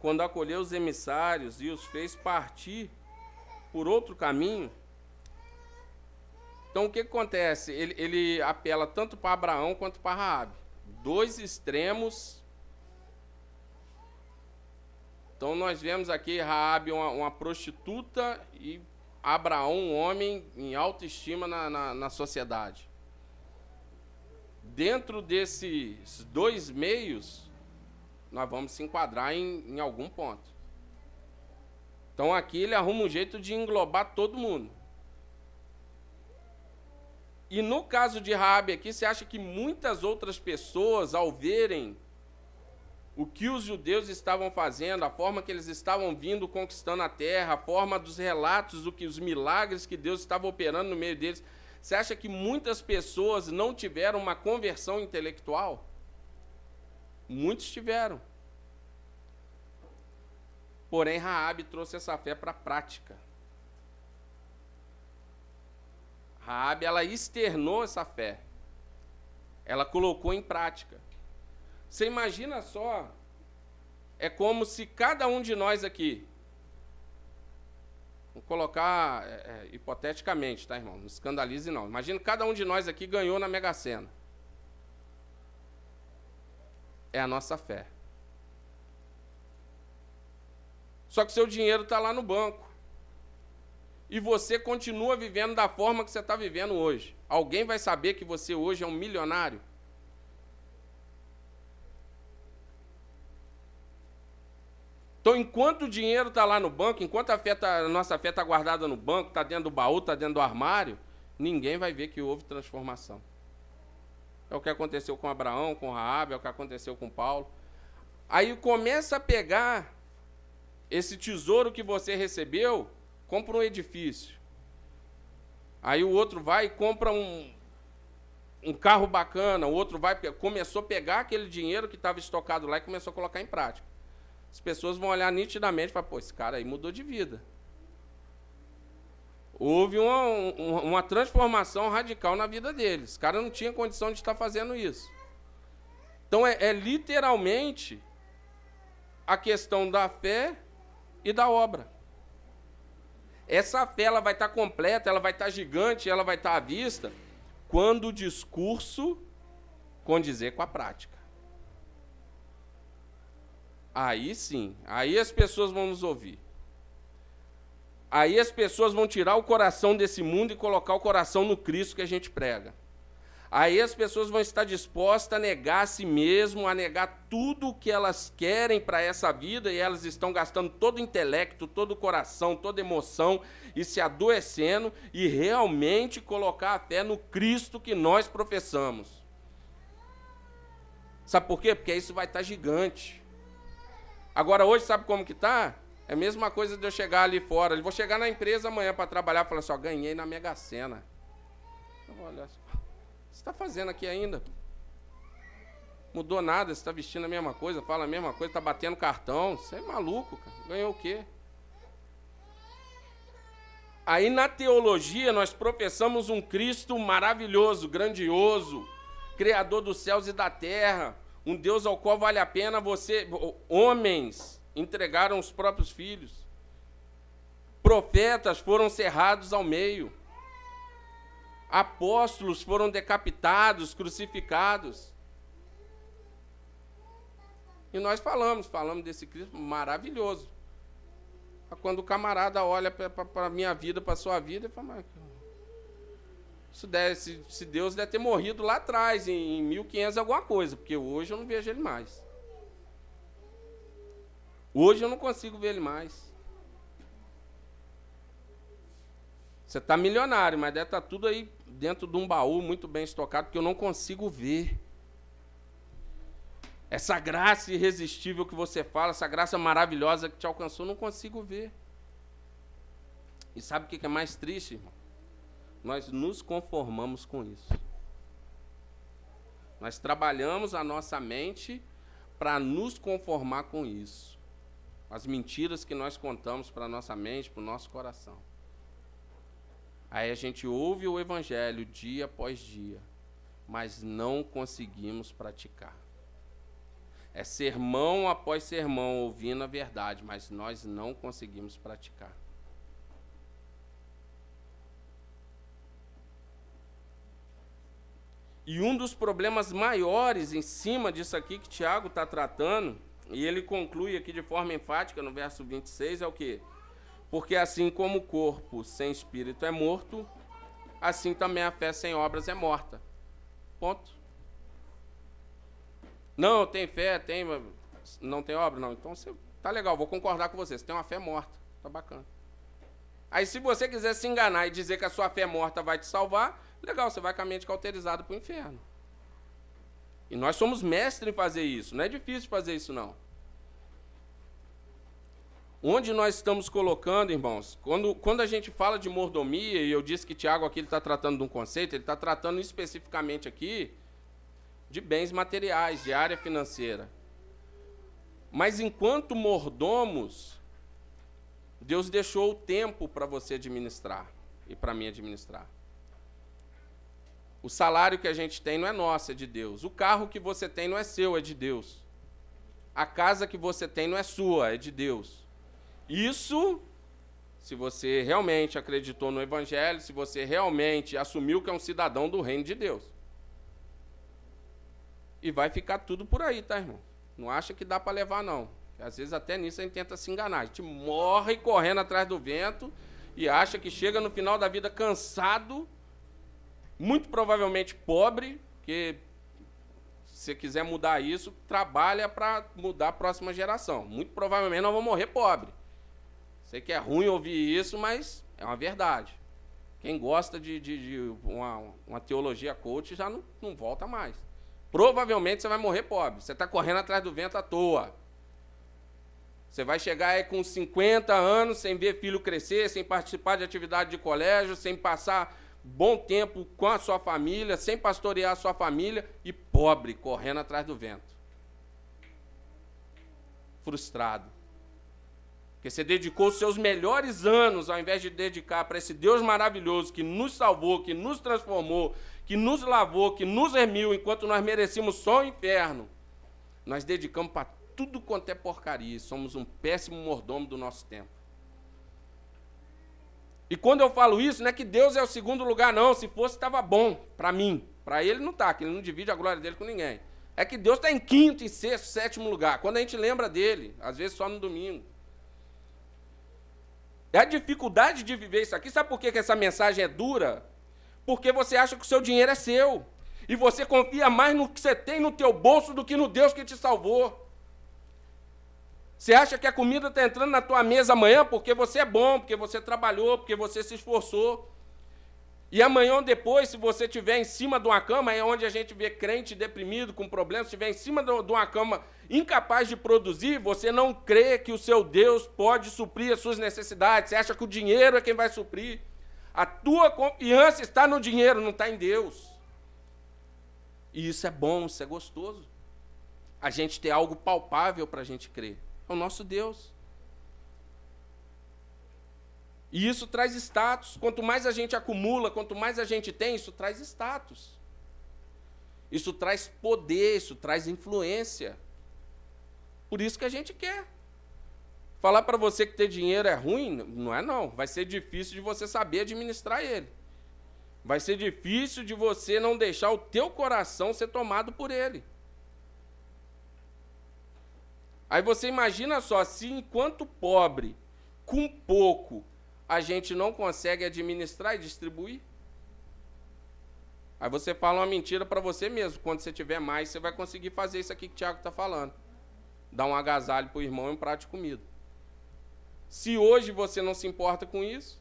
Quando acolheu os emissários e os fez partir por outro caminho? Então o que, acontece? Ele, ele apela tanto para Abraão quanto para Raabe. Dois extremos. Então nós vemos aqui Raabe uma, uma prostituta e Abraão um homem em autoestima na, na, na sociedade. Dentro desses dois meios, nós vamos se enquadrar em, em algum ponto. Então aqui ele arruma um jeito de englobar todo mundo. E no caso de Raabe aqui, você acha que muitas outras pessoas, ao verem o que os judeus estavam fazendo, a forma que eles estavam vindo conquistando a terra, a forma dos relatos do que os milagres que Deus estava operando no meio deles, você acha que muitas pessoas não tiveram uma conversão intelectual? Muitos tiveram. Porém, Raabe trouxe essa fé para a prática. Raabe, ela externou essa fé. Ela colocou em prática. Você imagina só, é como se cada um de nós aqui, vou colocar é, é, hipoteticamente, tá, irmão? Não escandalize não. Imagina cada um de nós aqui ganhou na Mega Sena. É a nossa fé. Só que seu dinheiro está lá no banco e você continua vivendo da forma que você está vivendo hoje. Alguém vai saber que você hoje é um milionário? Então, enquanto o dinheiro está lá no banco, enquanto a, fé tá, a nossa fé está guardada no banco, está dentro do baú, está dentro do armário, ninguém vai ver que houve transformação. É o que aconteceu com Abraão, com Raabe, é o que aconteceu com Paulo. Aí começa a pegar esse tesouro que você recebeu compra um edifício. Aí o outro vai e compra um, um carro bacana, o outro vai começou a pegar aquele dinheiro que estava estocado lá e começou a colocar em prática. As pessoas vão olhar nitidamente e falar, pô, esse cara aí mudou de vida. Houve uma, uma transformação radical na vida deles. Os caras não tinham condição de estar fazendo isso. Então é, é literalmente a questão da fé e da obra. Essa fé ela vai estar completa, ela vai estar gigante, ela vai estar à vista quando o discurso condizer com a prática. Aí sim, aí as pessoas vão nos ouvir. Aí as pessoas vão tirar o coração desse mundo e colocar o coração no Cristo que a gente prega. Aí as pessoas vão estar dispostas a negar a si mesmo, a negar tudo o que elas querem para essa vida, e elas estão gastando todo o intelecto, todo o coração, toda emoção, e se adoecendo, e realmente colocar a fé no Cristo que nós professamos. Sabe por quê? Porque isso vai estar gigante. Agora hoje, sabe como que está? É a mesma coisa de eu chegar ali fora. Eu vou chegar na empresa amanhã para trabalhar e falar assim, ó, ganhei na Mega Sena. Olha só está fazendo aqui ainda? Mudou nada, você está vestindo a mesma coisa, fala a mesma coisa, está batendo cartão. Você é maluco, cara. Ganhou o quê? Aí na teologia nós professamos um Cristo maravilhoso, grandioso, Criador dos céus e da terra, um Deus ao qual vale a pena você, homens, entregaram os próprios filhos. Profetas foram cerrados ao meio apóstolos foram decapitados, crucificados. E nós falamos, falamos desse Cristo maravilhoso. Quando o camarada olha para a minha vida, para a sua vida, ele fala, isso deve, se, se, Deus deve ter morrido lá atrás, em, em 1500 alguma coisa, porque hoje eu não vejo ele mais. Hoje eu não consigo ver ele mais. Você está milionário, mas deve estar tá tudo aí dentro de um baú muito bem estocado que eu não consigo ver. Essa graça irresistível que você fala, essa graça maravilhosa que te alcançou, eu não consigo ver. E sabe o que é mais triste, irmão? Nós nos conformamos com isso. Nós trabalhamos a nossa mente para nos conformar com isso. As mentiras que nós contamos para a nossa mente, para o nosso coração. Aí a gente ouve o evangelho dia após dia. mas não conseguimos praticar. É sermão após sermão ouvindo a verdade, mas nós não conseguimos praticar. E um dos problemas maiores em cima disso aqui que Tiago está tratando, e ele conclui aqui de forma enfática no verso 26, é o que? Porque assim como o corpo sem espírito é morto, assim também a fé sem obras é morta. Ponto. Não, tem fé, tem, não tem obra, não. Então você tá legal, vou concordar com você. Você tem uma fé morta, tá bacana. Aí se você quiser se enganar e dizer que a sua fé morta vai te salvar, legal, você vai com a mente cauterizada para o inferno. E nós somos mestres em fazer isso. Não é difícil fazer isso, não. Onde nós estamos colocando, irmãos, quando, quando a gente fala de mordomia, e eu disse que Tiago aqui está tratando de um conceito, ele está tratando especificamente aqui de bens materiais, de área financeira. Mas enquanto mordomos, Deus deixou o tempo para você administrar e para mim administrar. O salário que a gente tem não é nosso, é de Deus. O carro que você tem não é seu, é de Deus. A casa que você tem não é sua, é de Deus. Isso, se você realmente acreditou no Evangelho, se você realmente assumiu que é um cidadão do reino de Deus. E vai ficar tudo por aí, tá, irmão? Não acha que dá para levar, não. Às vezes até nisso a gente tenta se enganar. A gente morre correndo atrás do vento e acha que chega no final da vida cansado muito provavelmente pobre, que se quiser mudar isso, trabalha para mudar a próxima geração. Muito provavelmente nós vamos morrer pobre. Sei que é ruim ouvir isso, mas é uma verdade. Quem gosta de, de, de uma, uma, teologia coach já não, não volta mais. Provavelmente você vai morrer pobre. Você está correndo atrás do vento à toa. Você vai chegar aí com 50 anos sem ver filho crescer, sem participar de atividade de colégio, sem passar bom tempo com a sua família, sem pastorear a sua família e pobre, correndo atrás do vento. Frustrado. Porque você dedicou seus melhores anos, ao invés de dedicar para esse Deus maravilhoso que nos salvou, que nos transformou, que nos lavou, que nos remiu, enquanto nós merecíamos só o inferno. Nós dedicamos para tudo quanto é porcaria. Somos um péssimo mordomo do nosso tempo. E quando eu falo isso, não é que Deus é o segundo lugar, não. Se fosse, estava bom para mim. Para ele não está, que ele não divide a glória dele com ninguém. É que Deus está em quinto, em sexto, sétimo lugar. Quando a gente lembra dele, às vezes só no domingo. É a dificuldade de viver isso aqui. Sabe por que, que essa mensagem é dura? Porque você acha que o seu dinheiro é seu. E você confia mais no que você tem no teu bolso do que no Deus que te salvou. Você acha que a comida está entrando na tua mesa amanhã porque você é bom, porque você trabalhou, porque você se esforçou. E amanhã ou depois, se você estiver em cima de uma cama, é onde a gente vê crente deprimido, com problemas, se estiver em cima de uma cama incapaz de produzir, você não crê que o seu Deus pode suprir as suas necessidades. Você acha que o dinheiro é quem vai suprir. A tua confiança está no dinheiro, não está em Deus. E isso é bom, isso é gostoso. A gente ter algo palpável para a gente crer. É o nosso Deus. E isso traz status. Quanto mais a gente acumula, quanto mais a gente tem, isso traz status. Isso traz poder, isso traz influência. Por isso que a gente quer. Falar para você que ter dinheiro é ruim, não é não. Vai ser difícil de você saber administrar ele. Vai ser difícil de você não deixar o teu coração ser tomado por ele. Aí você imagina só, se enquanto pobre, com pouco, a gente não consegue administrar e distribuir. Aí você fala uma mentira para você mesmo. Quando você tiver mais, você vai conseguir fazer isso aqui que o Tiago está falando. Dar um agasalho para o irmão e um prato de comida. Se hoje você não se importa com isso,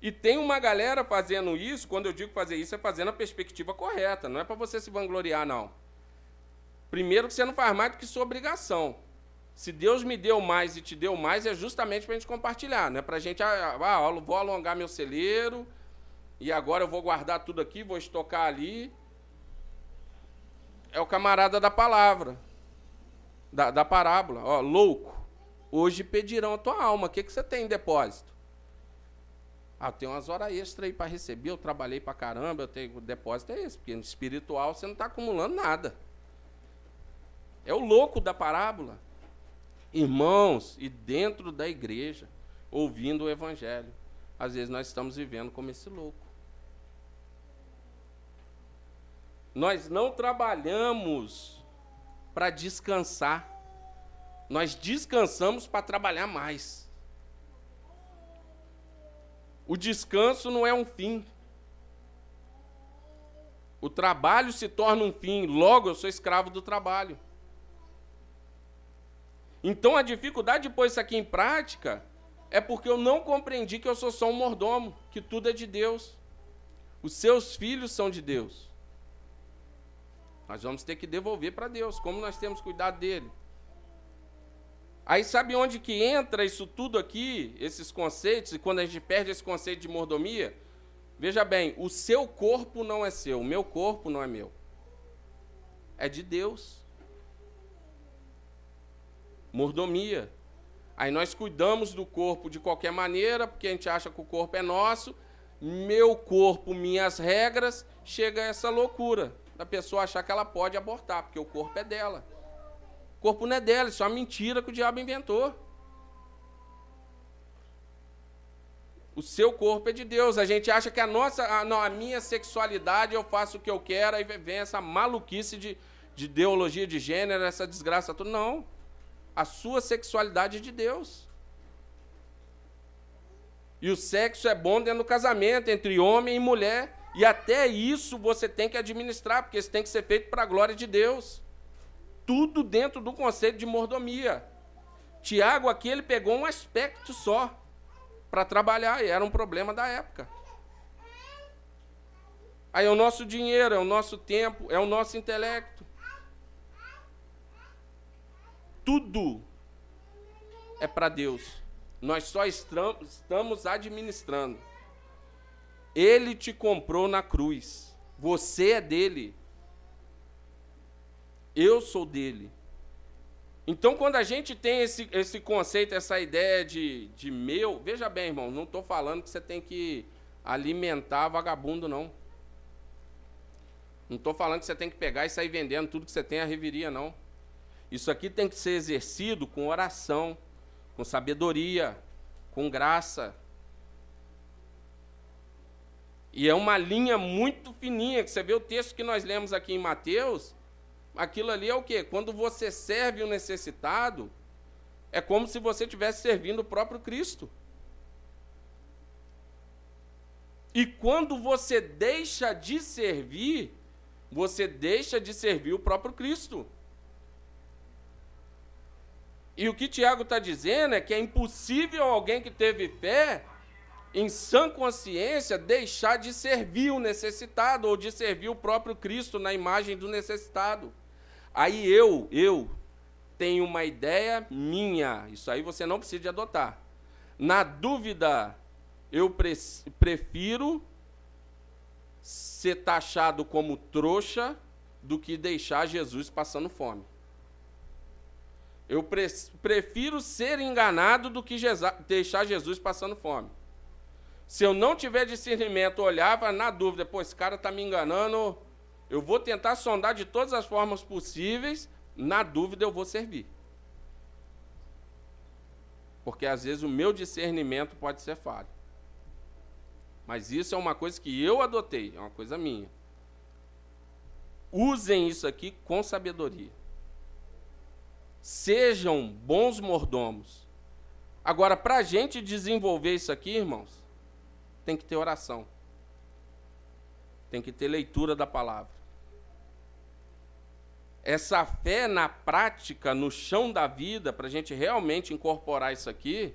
e tem uma galera fazendo isso, quando eu digo fazer isso, é fazendo a perspectiva correta, não é para você se vangloriar, não. Primeiro que você não faz mais do que sua obrigação. Se Deus me deu mais e te deu mais, é justamente para a gente compartilhar, não é para a gente, ah, ah, vou alongar meu celeiro, e agora eu vou guardar tudo aqui, vou estocar ali. É o camarada da palavra, da, da parábola. Ó, louco, hoje pedirão a tua alma, o que, que você tem em depósito? Ah, tem umas horas extras aí para receber, eu trabalhei para caramba, eu tenho o depósito é esse, porque no espiritual você não está acumulando nada. É o louco da parábola. Irmãos, e dentro da igreja, ouvindo o evangelho, às vezes nós estamos vivendo como esse louco. Nós não trabalhamos para descansar. Nós descansamos para trabalhar mais. O descanso não é um fim. O trabalho se torna um fim, logo eu sou escravo do trabalho. Então a dificuldade de pôr isso aqui em prática é porque eu não compreendi que eu sou só um mordomo, que tudo é de Deus. Os seus filhos são de Deus. Nós vamos ter que devolver para Deus, como nós temos cuidado dele. Aí sabe onde que entra isso tudo aqui, esses conceitos, e quando a gente perde esse conceito de mordomia? Veja bem, o seu corpo não é seu, o meu corpo não é meu. É de Deus. Mordomia. Aí nós cuidamos do corpo de qualquer maneira, porque a gente acha que o corpo é nosso. Meu corpo, minhas regras, chega a essa loucura da pessoa achar que ela pode abortar, porque o corpo é dela. O corpo não é dela, isso é uma mentira que o diabo inventou. O seu corpo é de Deus. A gente acha que a nossa, a, não, a minha sexualidade eu faço o que eu quero, aí vem essa maluquice de, de ideologia de gênero, essa desgraça toda. Não. A sua sexualidade de Deus. E o sexo é bom dentro do casamento, entre homem e mulher. E até isso você tem que administrar, porque isso tem que ser feito para a glória de Deus. Tudo dentro do conceito de mordomia. Tiago aqui ele pegou um aspecto só para trabalhar, e era um problema da época. Aí é o nosso dinheiro, é o nosso tempo, é o nosso intelecto. Tudo é para Deus. Nós só estamos administrando. Ele te comprou na cruz. Você é dele. Eu sou dele. Então, quando a gente tem esse, esse conceito, essa ideia de, de meu, veja bem, irmão, não estou falando que você tem que alimentar vagabundo, não. Não estou falando que você tem que pegar e sair vendendo tudo que você tem à reviria, não. Isso aqui tem que ser exercido com oração, com sabedoria, com graça, e é uma linha muito fininha, que você vê o texto que nós lemos aqui em Mateus, aquilo ali é o quê? Quando você serve o necessitado, é como se você estivesse servindo o próprio Cristo. E quando você deixa de servir, você deixa de servir o próprio Cristo. E o que Tiago está dizendo é que é impossível alguém que teve fé em sã consciência, deixar de servir o necessitado ou de servir o próprio Cristo na imagem do necessitado. Aí eu, eu tenho uma ideia minha, isso aí você não precisa de adotar. Na dúvida, eu pre prefiro ser taxado como trouxa do que deixar Jesus passando fome. Eu pre prefiro ser enganado do que deixar Jesus passando fome. Se eu não tiver discernimento, olhava na dúvida, pô, esse cara está me enganando, eu vou tentar sondar de todas as formas possíveis, na dúvida eu vou servir. Porque às vezes o meu discernimento pode ser falho. Mas isso é uma coisa que eu adotei, é uma coisa minha. Usem isso aqui com sabedoria. Sejam bons mordomos. Agora, para a gente desenvolver isso aqui, irmãos, tem que ter oração. Tem que ter leitura da palavra. Essa fé na prática, no chão da vida, para a gente realmente incorporar isso aqui,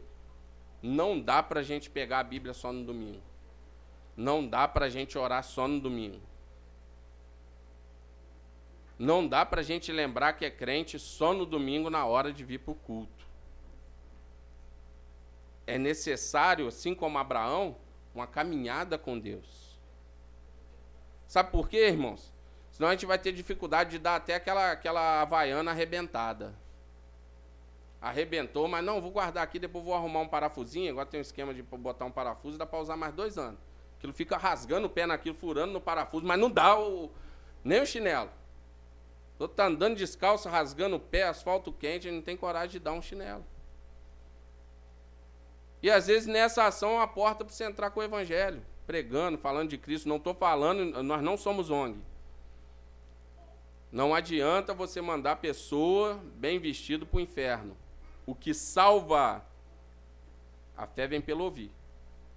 não dá para a gente pegar a Bíblia só no domingo. Não dá para a gente orar só no domingo. Não dá para a gente lembrar que é crente só no domingo na hora de vir para o culto. É necessário, assim como Abraão, uma caminhada com Deus. Sabe por quê, irmãos? Senão a gente vai ter dificuldade de dar até aquela, aquela havaiana arrebentada. arrebentou, mas não, vou guardar aqui, depois vou arrumar um parafusinho. Agora tem um esquema de botar um parafuso, dá para usar mais dois anos. Aquilo fica rasgando o pé naquilo, furando no parafuso, mas não dá o, nem o chinelo. Tô tá andando descalço, rasgando o pé, asfalto quente, não tem coragem de dar um chinelo. E às vezes nessa ação é uma porta para você entrar com o evangelho, pregando, falando de Cristo. Não estou falando, nós não somos ONG. Não adianta você mandar pessoa bem vestido para o inferno. O que salva a fé vem pelo ouvir.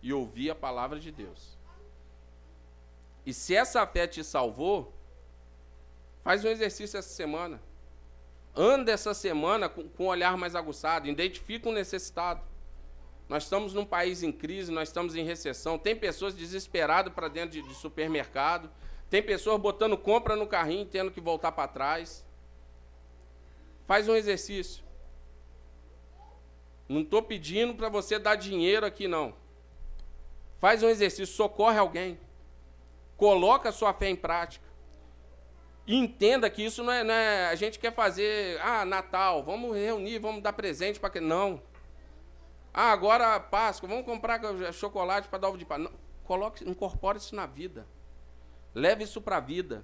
E ouvir a palavra de Deus. E se essa fé te salvou, faz um exercício essa semana. Anda essa semana com, com um olhar mais aguçado. Identifica um necessitado. Nós estamos num país em crise, nós estamos em recessão. Tem pessoas desesperadas para dentro de, de supermercado. Tem pessoas botando compra no carrinho, tendo que voltar para trás. Faz um exercício. Não estou pedindo para você dar dinheiro aqui, não. Faz um exercício, socorre alguém. Coloca a sua fé em prática. E entenda que isso não é, não é, A gente quer fazer. Ah, Natal, vamos reunir, vamos dar presente para. Não. Ah, agora Páscoa, vamos comprar chocolate para dar ovo de Páscoa. Não, coloque, incorpore isso na vida. Leve isso para a vida.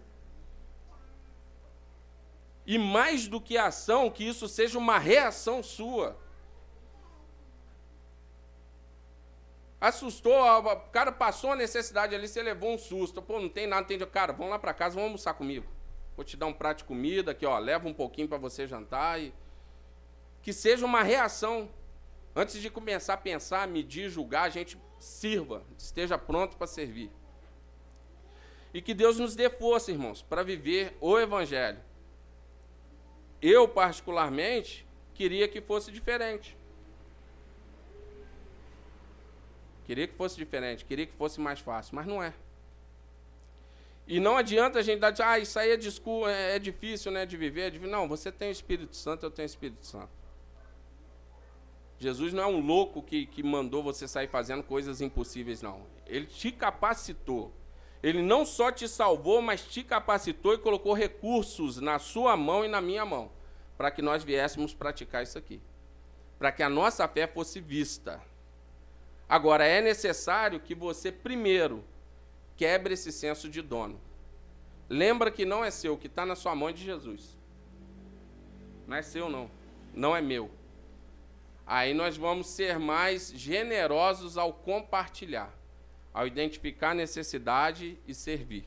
E mais do que ação, que isso seja uma reação sua. Assustou, o cara passou a necessidade ali, você levou um susto. Pô, não tem nada, não tem. Cara, vamos lá para casa, vamos almoçar comigo. Vou te dar um prato de comida aqui, ó, leva um pouquinho para você jantar e que seja uma reação. Antes de começar a pensar, medir, julgar, a gente sirva, esteja pronto para servir. E que Deus nos dê força, irmãos, para viver o Evangelho. Eu, particularmente, queria que fosse diferente. Queria que fosse diferente, queria que fosse mais fácil, mas não é. E não adianta a gente dar, ah, isso aí é, discu é, é difícil né, de viver. É difícil. Não, você tem o Espírito Santo, eu tenho o Espírito Santo. Jesus não é um louco que, que mandou você sair fazendo coisas impossíveis, não. Ele te capacitou. Ele não só te salvou, mas te capacitou e colocou recursos na sua mão e na minha mão, para que nós viéssemos praticar isso aqui. Para que a nossa fé fosse vista. Agora, é necessário que você, primeiro, quebre esse senso de dono. Lembra que não é seu, que está na sua mão é de Jesus. Não é seu, não. Não é meu. Aí nós vamos ser mais generosos ao compartilhar ao identificar a necessidade e servir.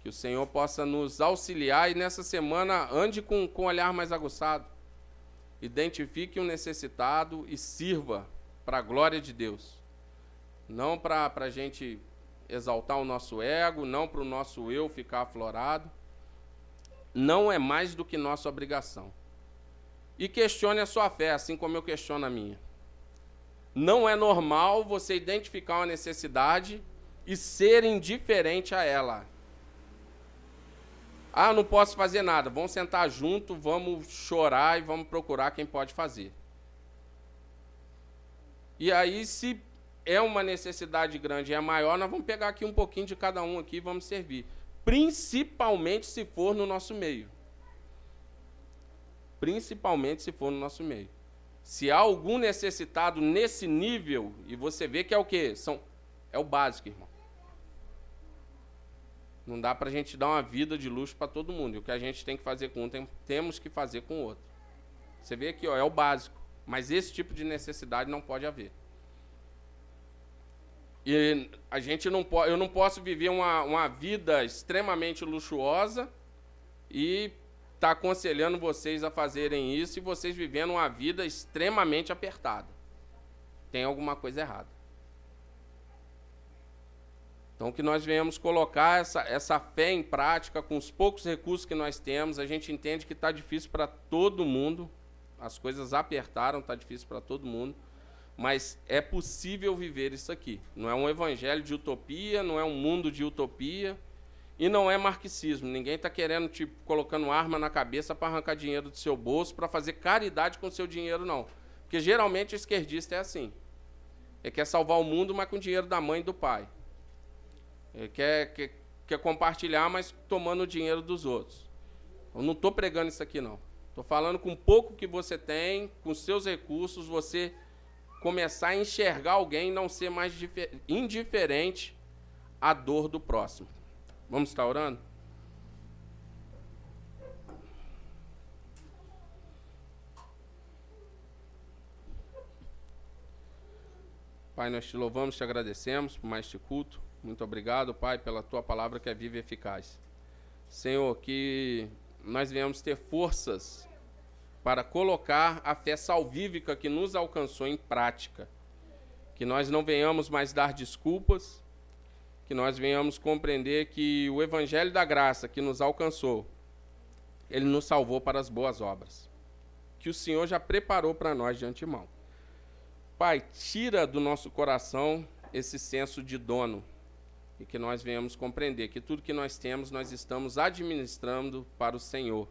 Que o Senhor possa nos auxiliar e nessa semana ande com, com um olhar mais aguçado. Identifique o um necessitado e sirva para a glória de Deus. Não para a gente exaltar o nosso ego, não para o nosso eu ficar aflorado. Não é mais do que nossa obrigação. E questione a sua fé, assim como eu questiono a minha. Não é normal você identificar uma necessidade e ser indiferente a ela. Ah, não posso fazer nada. Vamos sentar junto, vamos chorar e vamos procurar quem pode fazer. E aí, se é uma necessidade grande é maior, nós vamos pegar aqui um pouquinho de cada um aqui e vamos servir. Principalmente se for no nosso meio. Principalmente se for no nosso meio. Se há algum necessitado nesse nível, e você vê que é o quê? São, é o básico, irmão. Não dá para a gente dar uma vida de luxo para todo mundo. E o que a gente tem que fazer com um, tem, temos que fazer com o outro. Você vê aqui, ó, é o básico. Mas esse tipo de necessidade não pode haver. E a gente não pode, eu não posso viver uma, uma vida extremamente luxuosa e está aconselhando vocês a fazerem isso e vocês vivendo uma vida extremamente apertada. Tem alguma coisa errada. Então, que nós venhamos colocar essa, essa fé em prática com os poucos recursos que nós temos. A gente entende que está difícil para todo mundo. As coisas apertaram, está difícil para todo mundo. Mas é possível viver isso aqui. Não é um evangelho de utopia, não é um mundo de utopia e não é marxismo. Ninguém está querendo, tipo, colocando arma na cabeça para arrancar dinheiro do seu bolso, para fazer caridade com seu dinheiro, não. Porque geralmente o esquerdista é assim. Ele quer salvar o mundo, mas com o dinheiro da mãe e do pai. Ele quer, quer, quer compartilhar, mas tomando o dinheiro dos outros. Eu não estou pregando isso aqui, não. Estou falando com pouco que você tem, com seus recursos, você começar a enxergar alguém não ser mais indiferente à dor do próximo. Vamos estar orando? Pai, nós te louvamos, te agradecemos por mais este culto. Muito obrigado, Pai, pela tua palavra que é viva e eficaz. Senhor, que nós venhamos ter forças para colocar a fé salvífica que nos alcançou em prática. Que nós não venhamos mais dar desculpas, que nós venhamos compreender que o evangelho da graça que nos alcançou, ele nos salvou para as boas obras, que o Senhor já preparou para nós de antemão. Pai, tira do nosso coração esse senso de dono e que nós venhamos compreender que tudo que nós temos nós estamos administrando para o Senhor.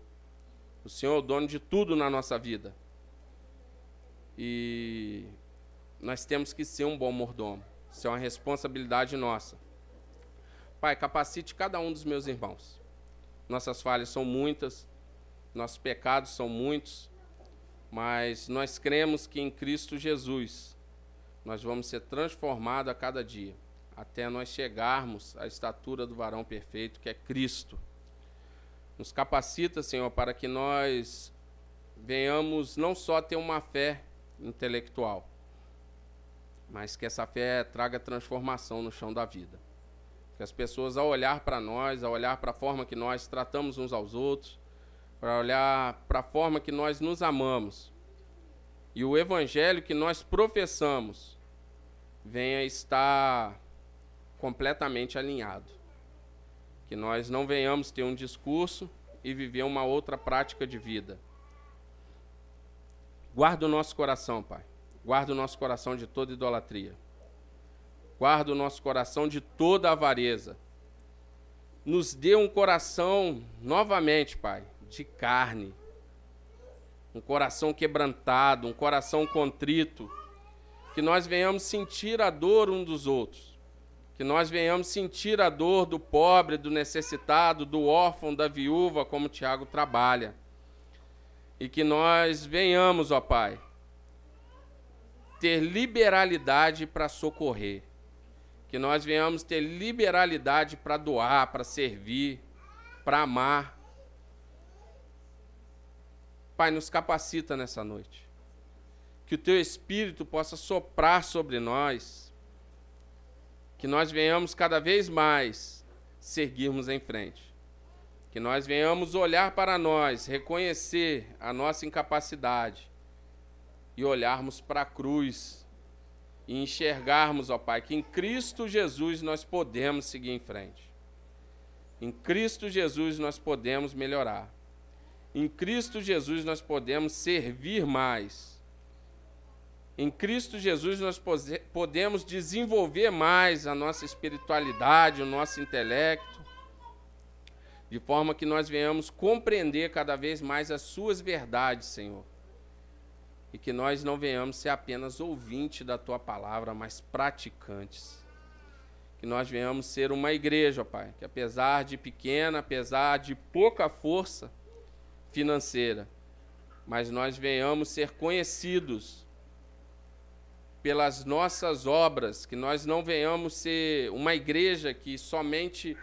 O Senhor é o dono de tudo na nossa vida. E nós temos que ser um bom mordomo. Isso é uma responsabilidade nossa. Pai, capacite cada um dos meus irmãos. Nossas falhas são muitas, nossos pecados são muitos, mas nós cremos que em Cristo Jesus nós vamos ser transformados a cada dia, até nós chegarmos à estatura do varão perfeito, que é Cristo. Nos capacita, Senhor, para que nós venhamos não só ter uma fé intelectual, mas que essa fé traga transformação no chão da vida. Que as pessoas, ao olhar para nós, ao olhar para a forma que nós tratamos uns aos outros, para olhar para a forma que nós nos amamos. E o evangelho que nós professamos venha estar completamente alinhado. Que nós não venhamos ter um discurso e viver uma outra prática de vida. Guarda o nosso coração, Pai. Guarda o nosso coração de toda idolatria. Guarda o nosso coração de toda avareza. Nos dê um coração novamente, Pai, de carne, um coração quebrantado, um coração contrito, que nós venhamos sentir a dor um dos outros, que nós venhamos sentir a dor do pobre, do necessitado, do órfão, da viúva, como Tiago trabalha, e que nós venhamos, ó Pai, ter liberalidade para socorrer, que nós venhamos ter liberalidade para doar, para servir, para amar, Pai, nos capacita nessa noite. Que o teu espírito possa soprar sobre nós. Que nós venhamos cada vez mais seguirmos em frente. Que nós venhamos olhar para nós, reconhecer a nossa incapacidade e olharmos para a cruz e enxergarmos, ó Pai, que em Cristo Jesus nós podemos seguir em frente. Em Cristo Jesus nós podemos melhorar. Em Cristo Jesus nós podemos servir mais. Em Cristo Jesus nós podemos desenvolver mais a nossa espiritualidade, o nosso intelecto, de forma que nós venhamos compreender cada vez mais as suas verdades, Senhor. E que nós não venhamos ser apenas ouvintes da tua palavra, mas praticantes. Que nós venhamos ser uma igreja, Pai, que apesar de pequena, apesar de pouca força, financeira, mas nós venhamos ser conhecidos pelas nossas obras, que nós não venhamos ser uma igreja que somente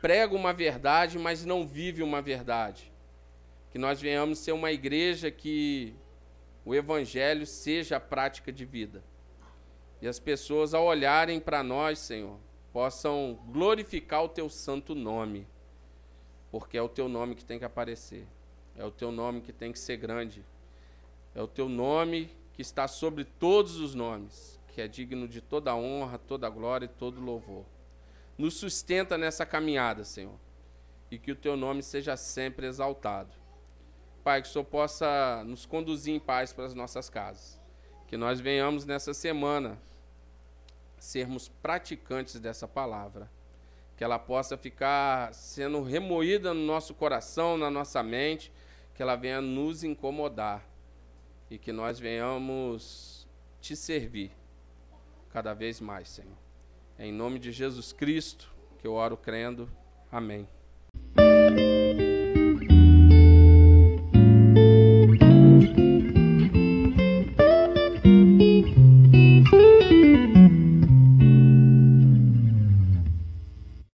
prega uma verdade, mas não vive uma verdade. Que nós venhamos ser uma igreja que o evangelho seja a prática de vida. E as pessoas, ao olharem para nós, Senhor, possam glorificar o teu santo nome, porque é o teu nome que tem que aparecer. É o teu nome que tem que ser grande. É o teu nome que está sobre todos os nomes, que é digno de toda honra, toda glória e todo louvor. Nos sustenta nessa caminhada, Senhor, e que o teu nome seja sempre exaltado. Pai, que o Senhor possa nos conduzir em paz para as nossas casas. Que nós venhamos nessa semana sermos praticantes dessa palavra que ela possa ficar sendo remoída no nosso coração, na nossa mente, que ela venha nos incomodar e que nós venhamos te servir cada vez mais, Senhor. É em nome de Jesus Cristo que eu oro crendo. Amém.